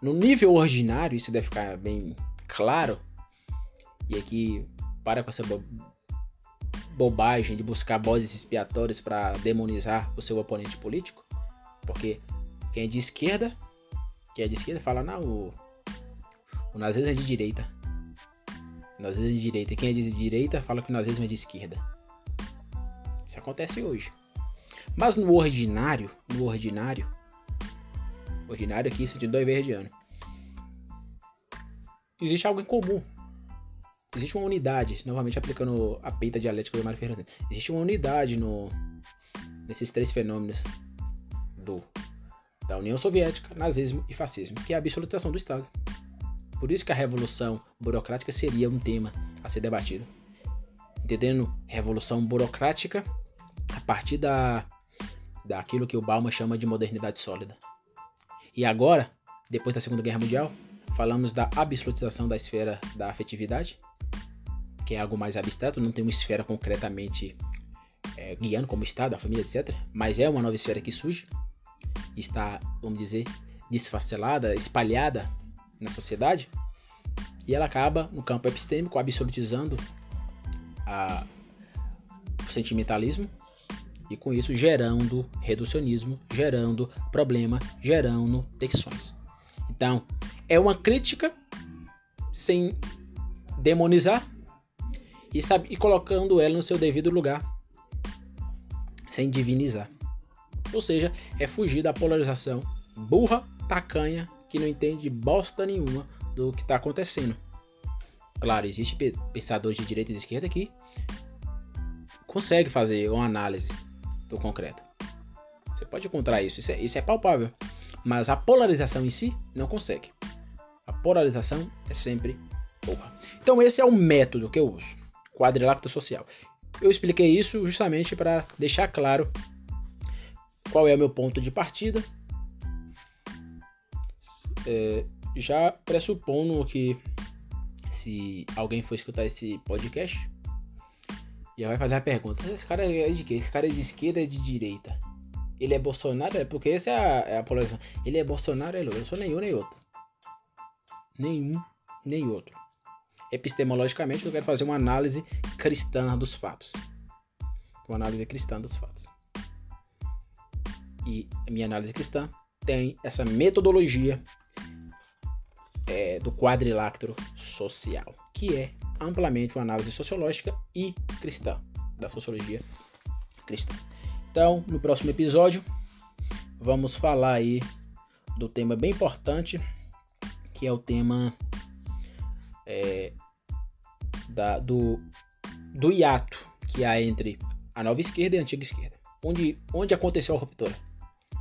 No nível ordinário, isso deve ficar bem claro, e aqui para com essa bo bobagem de buscar bodes expiatórios para demonizar o seu oponente político, porque quem é de esquerda, quem é de esquerda fala, não, o, o nazismo é de direita. Nazismo é de direita. Quem é de direita fala que o nazismo é de esquerda. Isso acontece hoje. Mas no ordinário, no ordinário, ordinário aqui, vezes de ano. Existe algo em comum. Existe uma unidade, novamente aplicando a peita dialética do Mário Fernandes. Existe uma unidade no, nesses três fenômenos do, da União Soviética, nazismo e fascismo, que é a absolutização do Estado. Por isso que a revolução burocrática seria um tema a ser debatido. Entendendo revolução burocrática a partir da daquilo que o Bauman chama de modernidade sólida. E agora, depois da Segunda Guerra Mundial, falamos da absolutização da esfera da afetividade, que é algo mais abstrato, não tem uma esfera concretamente é, guiando como Estado, a família, etc. Mas é uma nova esfera que surge, está, vamos dizer, desfacelada, espalhada na sociedade, e ela acaba no campo epistêmico absolutizando a, o sentimentalismo e com isso gerando reducionismo, gerando problema, gerando tensões. Então, é uma crítica sem demonizar e, sabe, e colocando ela no seu devido lugar, sem divinizar. Ou seja, é fugir da polarização burra, tacanha, que não entende bosta nenhuma do que está acontecendo. Claro, existe pensadores de direita e de esquerda que consegue fazer uma análise do concreto. Você pode encontrar isso, isso é, isso é palpável. Mas a polarização em si não consegue. A polarização é sempre porra. Então esse é o método que eu uso, quadrilátero social. Eu expliquei isso justamente para deixar claro qual é o meu ponto de partida. É, já pressupondo que se alguém for escutar esse podcast, já vai fazer a pergunta: esse cara é de quê? Esse cara é de esquerda é de direita? Ele é Bolsonaro? É porque essa é a, é a polarização. Ele é Bolsonaro, é Eu não sou nenhum nem outro. Nenhum nem outro. Epistemologicamente, eu quero fazer uma análise cristã dos fatos. Uma análise cristã dos fatos. E minha análise cristã tem essa metodologia é, do quadrilátero social, que é amplamente uma análise sociológica e cristã, da sociologia cristã. Então, no próximo episódio, vamos falar aí do tema bem importante, que é o tema é, da, do, do hiato que há entre a nova esquerda e a antiga esquerda. Onde, onde aconteceu a ruptura?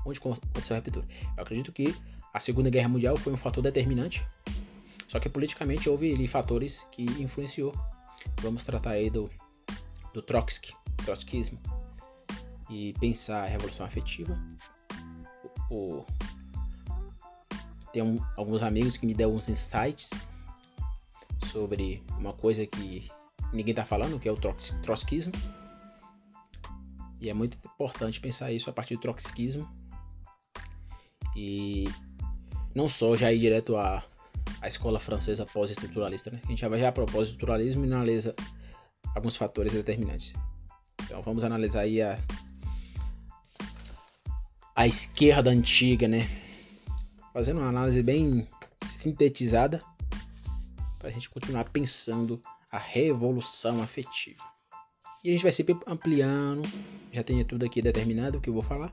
Onde aconteceu a ruptura? Eu acredito que a Segunda Guerra Mundial foi um fator determinante, só que politicamente houve ali fatores que influenciou. Vamos tratar aí do, do Trotsky, trotskismo, e pensar a revolução afetiva. O, o tem um, alguns amigos que me deram uns insights sobre uma coisa que ninguém está falando, que é o trotskismo. E é muito importante pensar isso a partir do trotskismo. E não só já ir direto à, à escola francesa pós-estruturalista, né? A gente já vai já para o pós-estruturalismo e analisa alguns fatores determinantes. Então vamos analisar aí a, a esquerda antiga, né? Fazendo uma análise bem sintetizada para a gente continuar pensando a revolução afetiva. E a gente vai sempre ampliando, já tenho tudo aqui determinado o que eu vou falar.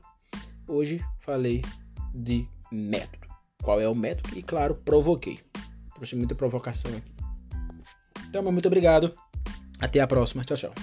Hoje falei de método. Qual é o método? E claro, provoquei. Trouxe muita provocação aqui. Então, muito obrigado. Até a próxima. Tchau, tchau.